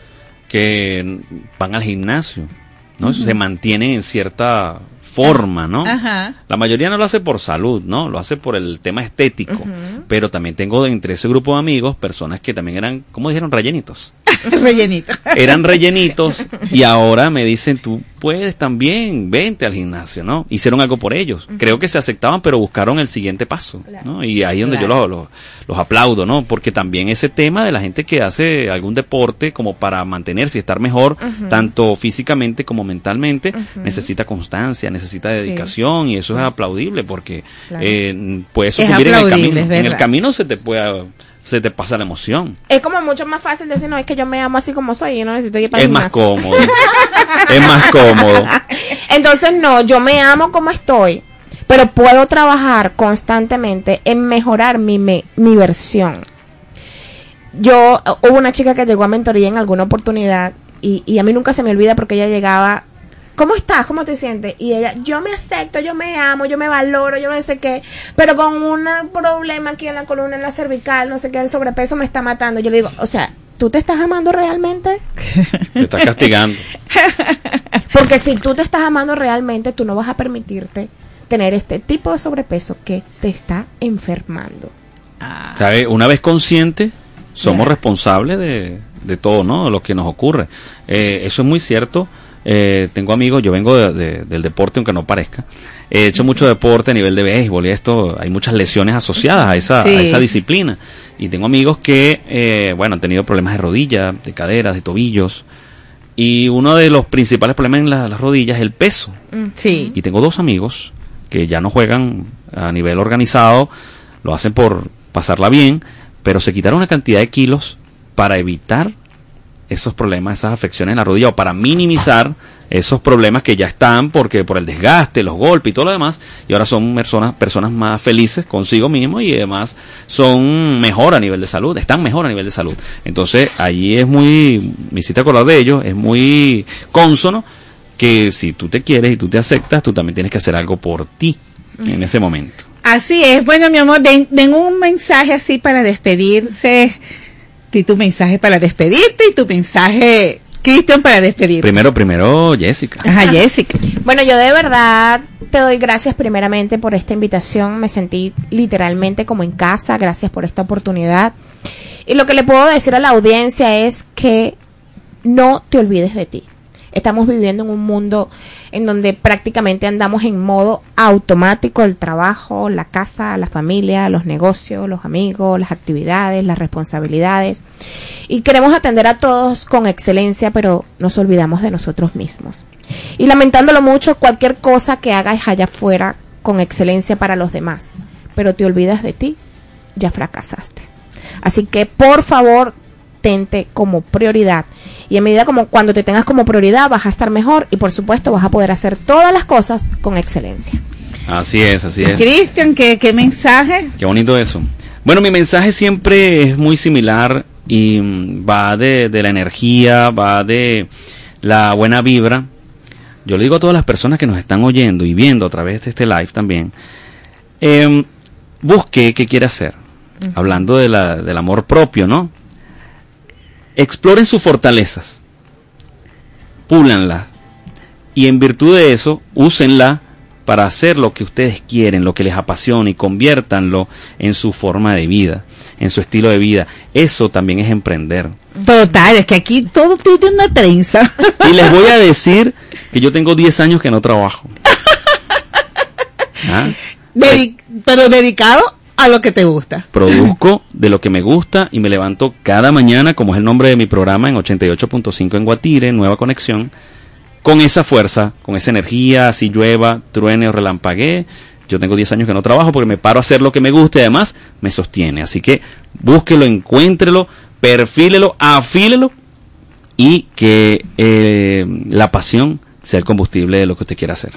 que van al gimnasio, ¿no? Se mantienen en cierta forma, ¿no? Ajá. La mayoría no lo hace por salud, ¿no? Lo hace por el tema estético. Pero también tengo entre ese grupo de amigos personas que también eran, ¿cómo dijeron? Rellenitos. Rellenito. Eran rellenitos y ahora me dicen, tú puedes también, vente al gimnasio, ¿no? Hicieron algo por ellos. Creo que se aceptaban, pero buscaron el siguiente paso, ¿no? Y ahí es donde yo los, los, los aplaudo, ¿no? Porque también ese tema de la gente que hace algún deporte como para mantenerse y estar mejor, tanto físicamente como mentalmente, necesita constancia, necesita Sí. dedicación y eso es aplaudible porque Claro. eh, puedes Es sucumbir en el camino. En el camino se te puede, se te pasa la emoción. Es como mucho más fácil decir, no, es que yo me amo así como soy y no necesito ir para Es el más gimnasio". cómodo. es más cómodo. Entonces, no, yo me amo como estoy, pero puedo trabajar constantemente en mejorar mi, me- mi versión. Yo, hubo una chica que llegó a mentoría en alguna oportunidad y, y a mí nunca se me olvida porque ella llegaba, ¿cómo estás? ¿Cómo te sientes? Y ella, yo me acepto, yo me amo, yo me valoro, yo no sé qué, pero con un problema aquí en la columna, en la cervical, no sé qué, el sobrepeso me está matando. Yo le digo, o sea, ¿tú te estás amando realmente? Te estás castigando. Porque si tú te estás amando realmente, tú no vas a permitirte tener este tipo de sobrepeso que te está enfermando. ¿Sabe? Una vez consciente, somos responsables de, de todo, ¿no? De lo que nos ocurre. Eh, eso es muy cierto. Eh, tengo amigos, yo vengo de- de- del deporte, aunque no parezca. He hecho mucho deporte a nivel de béisbol y esto, hay muchas lesiones asociadas a esa, Sí. a esa disciplina. Y tengo amigos que, eh, bueno, han tenido problemas de rodilla, de caderas, de tobillos. Y uno de los principales problemas en la- las rodillas es el peso. Sí. Y tengo dos amigos que ya no juegan a nivel organizado, lo hacen por pasarla bien, pero se quitaron una cantidad de kilos para evitar esos problemas, esas afecciones en la rodilla o para minimizar esos problemas que ya están porque por el desgaste, los golpes y todo lo demás, y ahora son personas, personas más felices consigo mismo y además son mejor a nivel de salud, están mejor a nivel de salud. Entonces, allí es muy, me hiciste acordar de ellos, es muy consono que si tú te quieres y tú te aceptas, tú también tienes que hacer algo por ti en ese momento. Así es. Bueno, mi amor, den, den un mensaje así para despedirse. Tu mensaje para despedirte y tu mensaje Cristian para despedir. Primero, primero, Jessica. Ajá, Jessica. Bueno, yo de verdad te doy gracias primeramente por esta invitación. Me sentí literalmente como en casa. Gracias por esta oportunidad. Y lo que le puedo decir a la audiencia es que no te olvides de ti. Estamos viviendo en un mundo en donde prácticamente andamos en modo automático el trabajo, la casa, la familia, los negocios, los amigos, las actividades, las responsabilidades. Y queremos atender a todos con excelencia, pero nos olvidamos de nosotros mismos. Y lamentándolo mucho, cualquier cosa que hagas allá afuera con excelencia para los demás, pero te olvidas de ti, ya fracasaste. Así que por favor, tente como prioridad. Y en medida como cuando te tengas como prioridad vas a estar mejor y por supuesto vas a poder hacer todas las cosas con excelencia. Así es, así es. Cristian, ¿qué, ¿qué mensaje? Qué bonito eso. Bueno, mi mensaje siempre es muy similar y mm, va de, de la energía, va de la buena vibra. Yo le digo a todas las personas que nos están oyendo y viendo a través de este live también, em, busque qué quiere hacer. Hablando de la, del amor propio, ¿no? Exploren sus fortalezas, púlanlas y en virtud de eso, úsenla para hacer lo que ustedes quieren, lo que les apasiona y conviértanlo en su forma de vida, en su estilo de vida. Eso también es emprender. Total, es que aquí todo tiene una trenza. Y les voy a decir que yo tengo 10 años que no trabajo. ¿Ah? Pero dedicado a lo que te gusta. Produzco de lo que me gusta y me levanto cada mañana, como es el nombre de mi programa, en 88.5 en Guatire, Nueva Conexión, con esa fuerza, con esa energía, así llueva, truene o relampaguee. Yo tengo 10 años que no trabajo porque me paro a hacer lo que me gusta y además me sostiene. Así que búsquelo, encuéntrelo, perfílelo, afílelo y que eh, la pasión sea el combustible de lo que usted quiera hacer.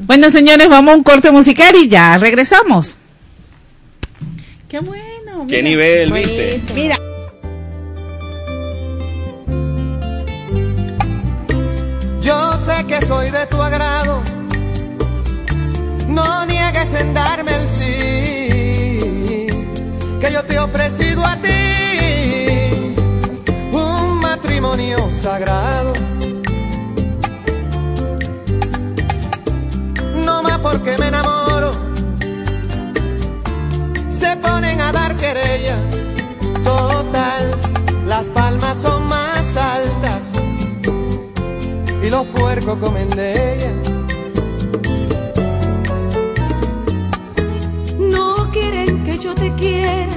Bueno, señores, vamos a un corte musical y ya regresamos. Qué bueno. ¿Qué mira. nivel, viste? Mira. Yo sé que soy de tu agrado, no niegues en darme el sí, que yo te he ofrecido a ti un matrimonio sagrado. No más porque me enamoro, se ponen a dar querella, total, las palmas son más altas y los puercos comen de ella. No quieren que yo te quiera,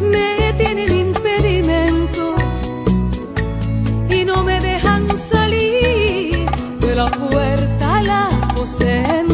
me tienen impedimento y no me dejan salir de la puerta al aposento. Créame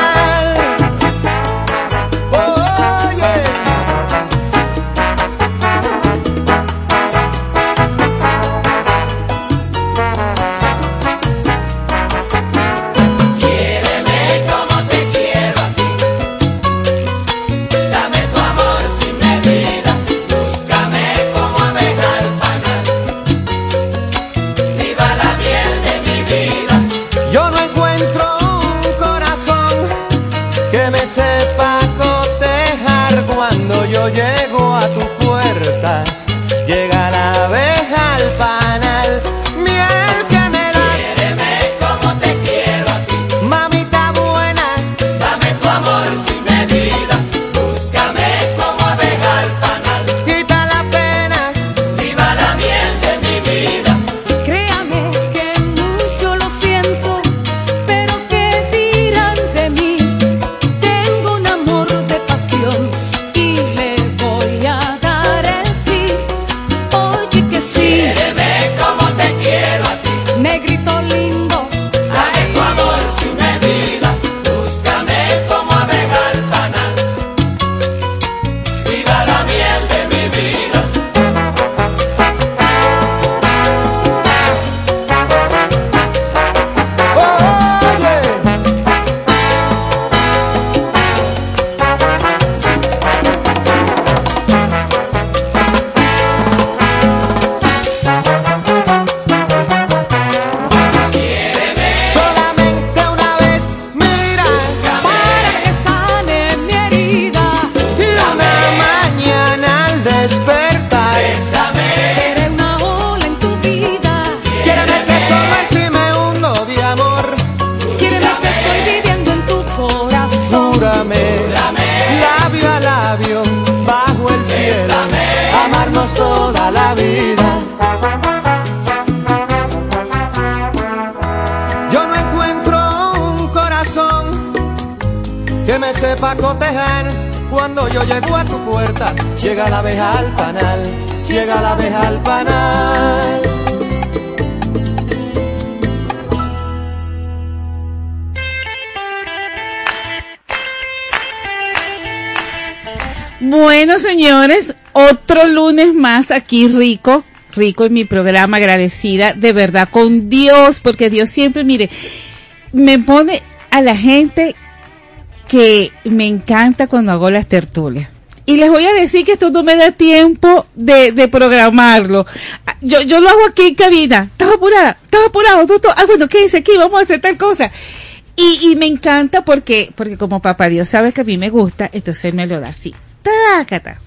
Aquí rico, rico en mi programa, agradecida de verdad con Dios, porque Dios siempre, mire, me pone a la gente que me encanta cuando hago las tertulias. Y les voy a decir que esto no me da tiempo de, programarlo. Yo, yo lo hago aquí en cabina. ¿Estás apurada? ¿Estás apurado? ¿Tú, tú? Ah, bueno, ¿qué dice aquí? Vamos a hacer tal cosa. Y, y me encanta porque, porque como papá Dios sabe que a mí me gusta, entonces me lo da así. Tácata.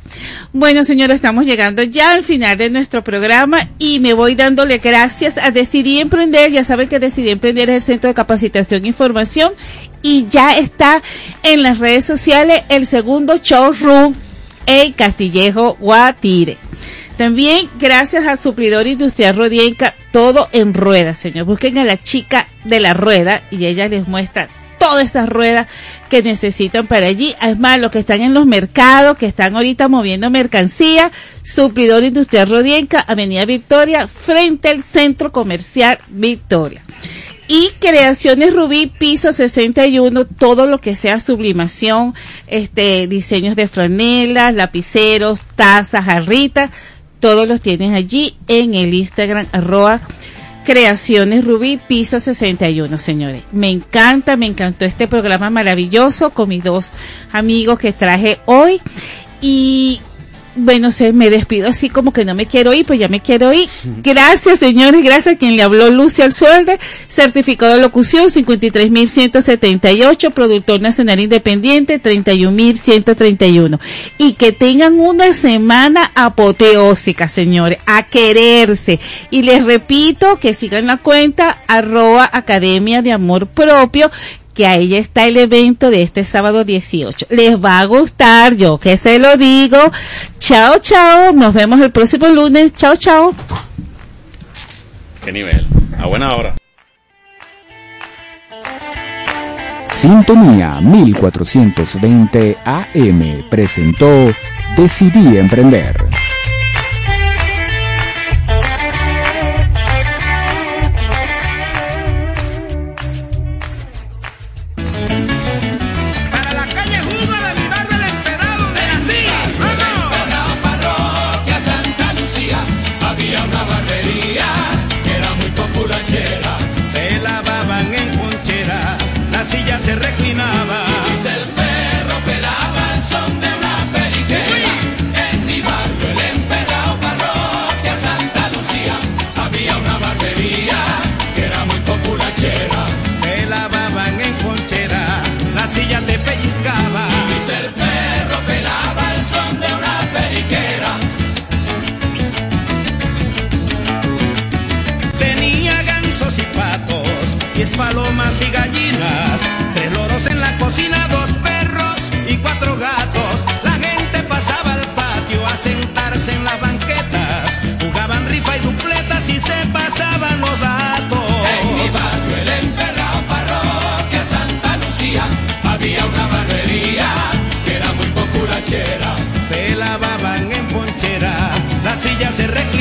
Bueno, señores, estamos llegando ya al final de nuestro programa y me voy dándole gracias a Decidí Emprender. Ya saben que Decidí Emprender es el Centro de Capacitación e Información y ya está en las redes sociales el segundo showroom en Castillejo Guatire. También gracias al suplidor industrial Rodienca, todo en ruedas, señor. Busquen a la chica de la rueda y ella les muestra todas esas ruedas que necesitan para allí. Además, los que están en los mercados, que están ahorita moviendo mercancía, suplidor industrial Rodienca, Avenida Victoria, frente al Centro Comercial Victoria. Y Creaciones Rubí, piso 61, todo lo que sea sublimación, este, diseños de franelas, lapiceros, tazas, jarritas, todos los tienes allí en el Instagram arroba Creaciones Rubí, piso 61, señores. Me encanta, me encantó este programa maravilloso con mis dos amigos que traje hoy. Y bueno, se me despido así como que no me quiero ir, pues ya me quiero ir. Gracias, señores, gracias a quien le habló Lucio Alzuelde, certificado de locución 53.178, productor nacional independiente 31.131. Y que tengan una semana apoteósica, señores, a quererse. Y les repito que sigan la cuenta arroba Academia de Amor Propio que ahí está el evento de este sábado 18. Les va a gustar, yo que se lo digo. Chao, chao. Nos vemos el próximo lunes. Chao, chao. ¿Qué nivel? A buena hora. Sintonía 1420 AM presentó Decidí Emprender. Se reclinaba.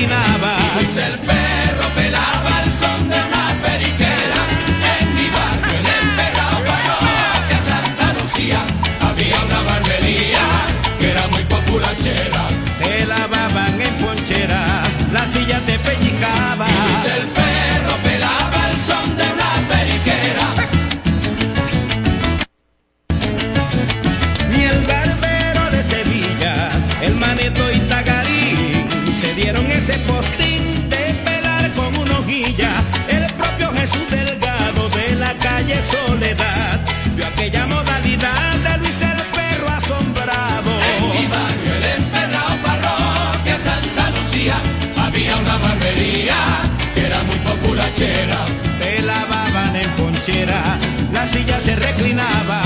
Te lavaban en ponchera, la silla se reclinaba.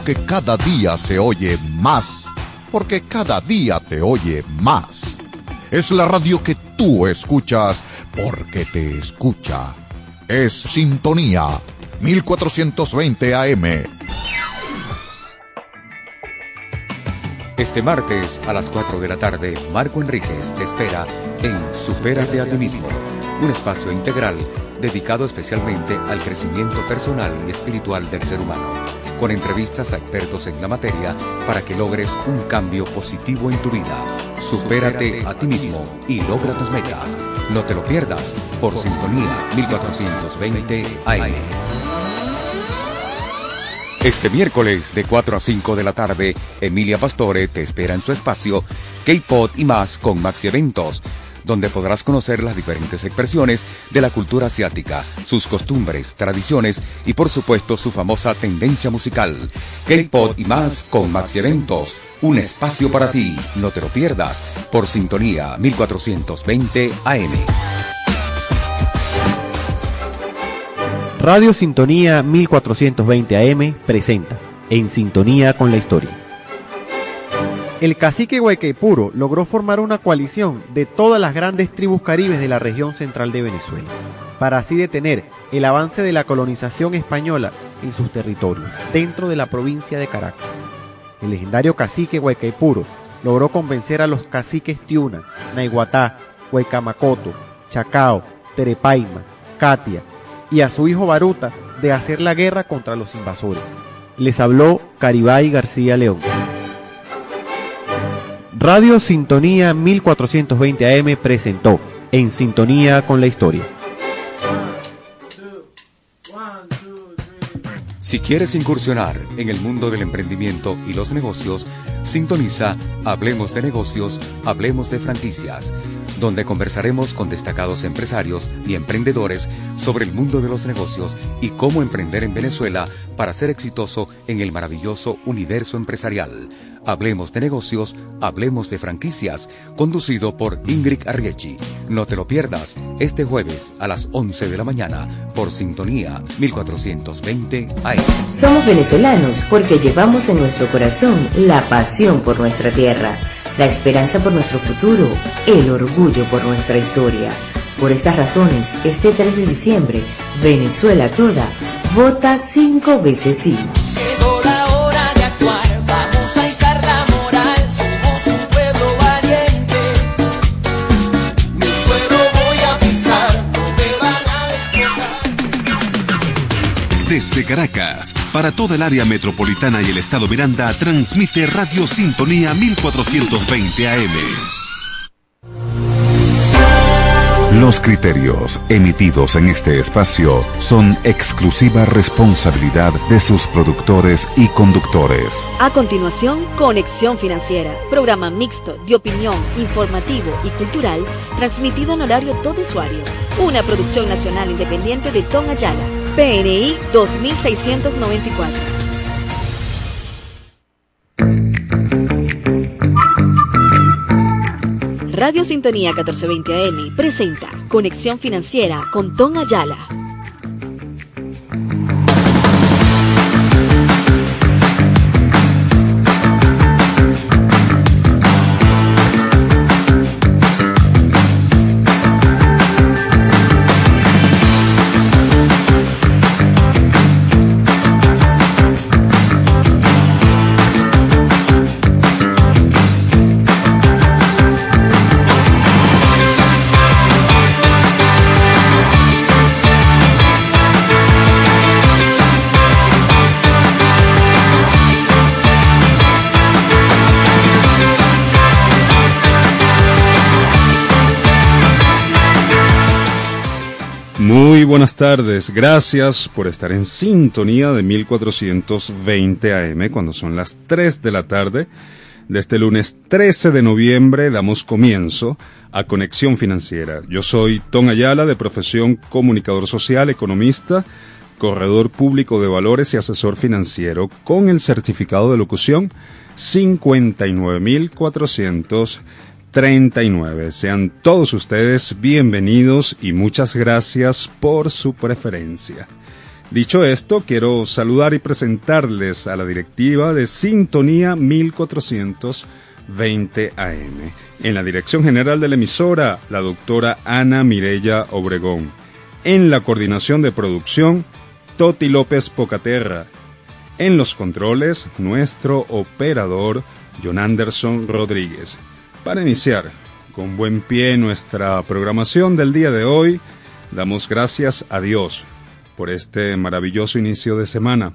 Que cada día se oye más, porque cada día te oye más. Es la radio que tú escuchas porque te escucha. Es Sintonía 1420 AM. Este martes a las 4 de la tarde, Marco Enríquez te espera en Supérate a mismo, un espacio integral dedicado especialmente al crecimiento personal y espiritual del ser humano, con entrevistas a expertos en la materia para que logres un cambio positivo en tu vida. Supérate a ti mismo y logra tus metas. No te lo pierdas por Sintonía 1420 AM. Este miércoles de 4 a 5 de la tarde, Emilia Pastore te espera en su espacio K-Pod y más con Maxi Eventos, donde podrás conocer las diferentes expresiones de la cultura asiática, sus costumbres, tradiciones y por supuesto su famosa tendencia musical. K-Pod y más con Maxi Eventos, un espacio para ti, no te lo pierdas, por sintonía 1420 AM. Radio Sintonía 1420 AM presenta En Sintonía con la Historia. El cacique Guayquepuro logró formar una coalición de todas las grandes tribus caribes de la región central de Venezuela, para así detener el avance de la colonización española en sus territorios, dentro de la provincia de Caracas. El legendario cacique Guayquepuro logró convencer a los caciques Tiuna, Naiguatá, Huaycamacoto, Chacao, Terepaima, Katia, y a su hijo Baruta de hacer la guerra contra los invasores. Les habló Caribay García León. Radio Sintonía 1420 AM presentó En Sintonía con la Historia. Si quieres incursionar en el mundo del emprendimiento y los negocios, sintoniza Hablemos de negocios, Hablemos de franquicias, donde conversaremos con destacados empresarios y emprendedores sobre el mundo de los negocios y cómo emprender en Venezuela para ser exitoso en el maravilloso universo empresarial. Hablemos de negocios, hablemos de franquicias, conducido por Ingrid Arriechi. No te lo pierdas este jueves a las 11 de la mañana por Sintonía 1420 AM. Somos venezolanos porque llevamos en nuestro corazón la pasión por nuestra tierra, la esperanza por nuestro futuro, el orgullo por nuestra historia. Por estas razones, este 3 de diciembre, Venezuela toda vota cinco veces sí. Caracas, para toda el área metropolitana y el estado Miranda, transmite Radio Sintonía 1420 AM. Los criterios emitidos en este espacio son exclusiva responsabilidad de sus productores y conductores. A continuación, Conexión Financiera, programa mixto de opinión, informativo y cultural, transmitido en horario todo usuario. Una producción nacional independiente de Tom Ayala, PNI 2694. Radio Sintonía 1420 AM presenta Conexión Financiera con Tom Ayala. Buenas tardes. Gracias por estar en sintonía de 1420 AM cuando son las 3 de la tarde. De este lunes 13 de noviembre damos comienzo a Conexión Financiera. Yo soy Tom Ayala, de profesión comunicador social, economista, corredor público de valores y asesor financiero, con el certificado de locución 59439. Sean todos ustedes bienvenidos y muchas gracias por su preferencia. Dicho esto, quiero saludar y presentarles a la directiva de Sintonía 1420 AM. En la dirección general de la emisora, la doctora Ana Mirella Obregón. En la coordinación de producción, Toti López Pocaterra. En los controles, nuestro operador, John Anderson Rodríguez. Para iniciar con buen pie nuestra programación del día de hoy, damos gracias a Dios por este maravilloso inicio de semana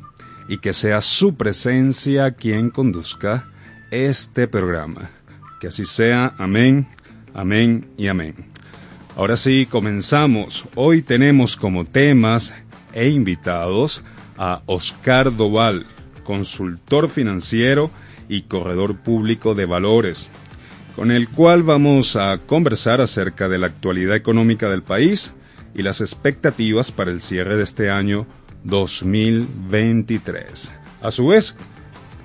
y que sea su presencia quien conduzca este programa. Que así sea, amén, amén y amén. Ahora sí, comenzamos. Hoy tenemos como temas e invitados a Oscar Doval, consultor financiero y corredor público de valores, con el cual vamos a conversar acerca de la actualidad económica del país y las expectativas para el cierre de este año 2023. A su vez,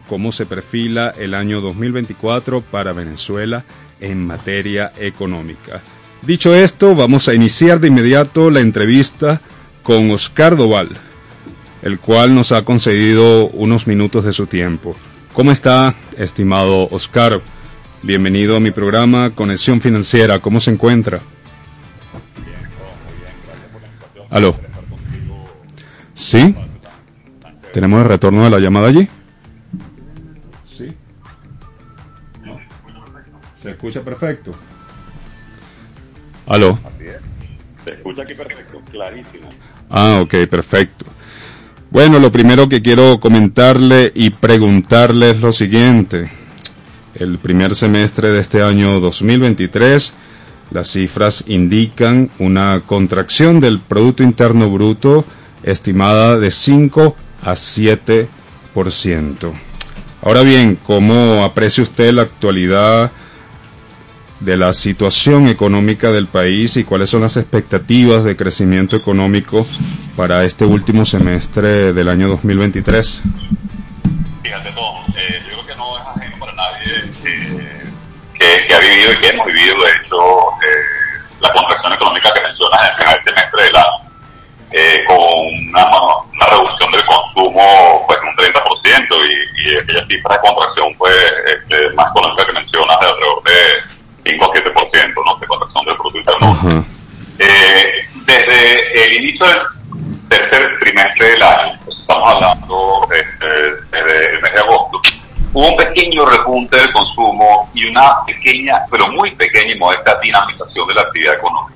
cómo se perfila el año 2024 para Venezuela en materia económica. Dicho esto, vamos a iniciar de inmediato la entrevista con Oscar Doval, el cual nos ha concedido unos minutos de su tiempo. ¿Cómo está, estimado Oscar? Bienvenido a mi programa Conexión Financiera. ¿Cómo se encuentra? Aló. ¿Sí? ¿Tenemos el retorno de la llamada allí? Sí. ¿Se escucha perfecto? Aló. Se escucha aquí perfecto, clarísimo. Ah, ok, perfecto. Bueno, lo primero que quiero comentarle y preguntarle es lo siguiente. El primer semestre de este año 2023, las cifras indican una contracción del Producto Interno Bruto estimada de 5 a 7%. Ahora bien, ¿cómo aprecia usted la actualidad de la situación económica del país y cuáles son las expectativas de crecimiento económico para este último semestre del año 2023? Fíjate, Tom, que, ha vivido y que hemos vivido, de hecho, eh, la contracción económica que mencionas en el primer semestre del año, eh, con una, una reducción del consumo pues un 30% y, y aquella cifra de contracción fue este, más económica que mencionas de alrededor de 5 a 7%, ¿no? De contracción del Producto Interno Bruto. Eh, desde el inicio del tercer trimestre del año, pues, estamos hablando este, desde el mes de agosto, hubo un pequeño repunte del consumo y una pequeña, pero muy pequeña y modesta dinamización de la actividad económica.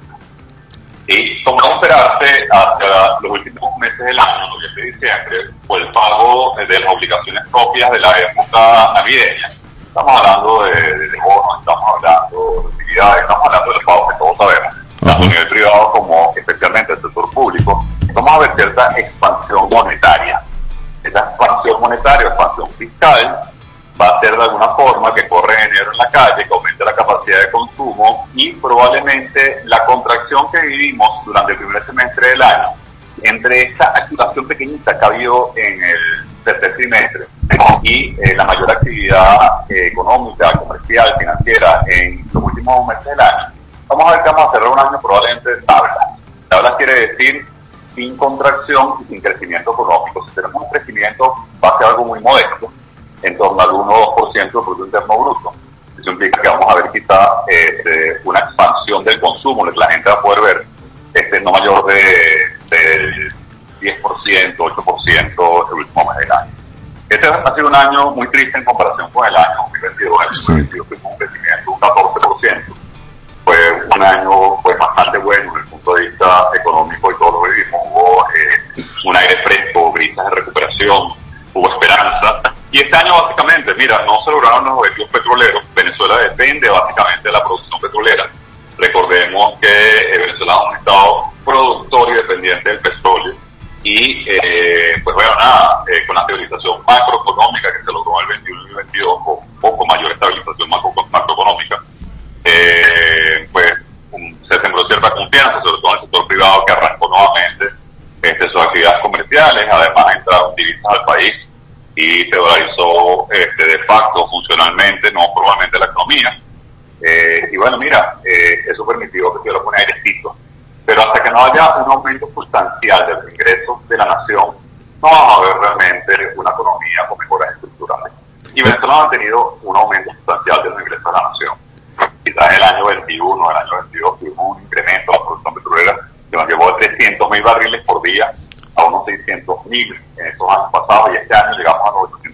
Y como no esperarse hacia los últimos meses del año, noviembre y diciembre, fue el pago de las obligaciones propias de la época navideña. Estamos hablando de, de, de bonos, estamos hablando de utilidades, estamos hablando de los pagos que todos sabemos, tanto a nivel privado como especialmente el sector público. Vamos a ver cierta expansión monetaria. Esa expansión monetaria, expansión fiscal, va a ser de alguna forma que corre dinero en la calle, que aumente la capacidad de consumo y probablemente la contracción que vivimos durante el primer semestre del año, entre esa activación pequeñita que ha habido en el tercer trimestre y eh, la mayor actividad eh, económica, comercial, financiera en los últimos meses del año, vamos a ver que vamos a cerrar un año probablemente de tabla. Tabla quiere decir sin contracción y sin crecimiento económico. Si tenemos un crecimiento, va a ser algo muy modesto, en torno al 1 o 2% del Producto Interno Bruto. Eso implica que vamos a ver quizá este, una expansión del consumo, la gente va a poder ver este, no mayor de, de 10%, 8% el último mes del año. Este ha sido un año muy triste en comparación con el año 2022. El año 2022 tuvimos un crecimiento de un 14%. Fue un año pues, bastante bueno desde el punto de vista económico y todo lo que vivimos. Hubo eh, un aire fresco, brisas de recuperación, hubo esperanza. Y este año básicamente, mira, no se lograron los objetivos petroleros. Venezuela depende básicamente de la producción petrolera. Recordemos que eh, Venezuela es un estado productor territorio dependiente del petróleo y eh, pues bueno, nada, eh, con la estabilización macroeconómica que se logró en el 21 y el 22, con poco mayor estabilización macro, macroeconómica, pues se sembró cierta confianza, sobre todo en el sector privado que arrancó nuevamente este, sus actividades comerciales, además entraron divisas al país y federalizó este, de facto funcionalmente, no probablemente la economía. Eh, y bueno, mira, eh, eso permitió que se lo pone airecito. Pero hasta que no haya un aumento sustancial de los ingresos de la nación, no vamos a ver realmente una economía con mejoras estructurales. Y Venezuela ha tenido un aumento sustancial de los ingresos de la nación. Quizás en el año 21, el año 22 tuvimos un incremento de la producción petrolera que nos llevó a 300 mil barriles por día a unos 600 mil en estos años pasados y este año llegamos a 900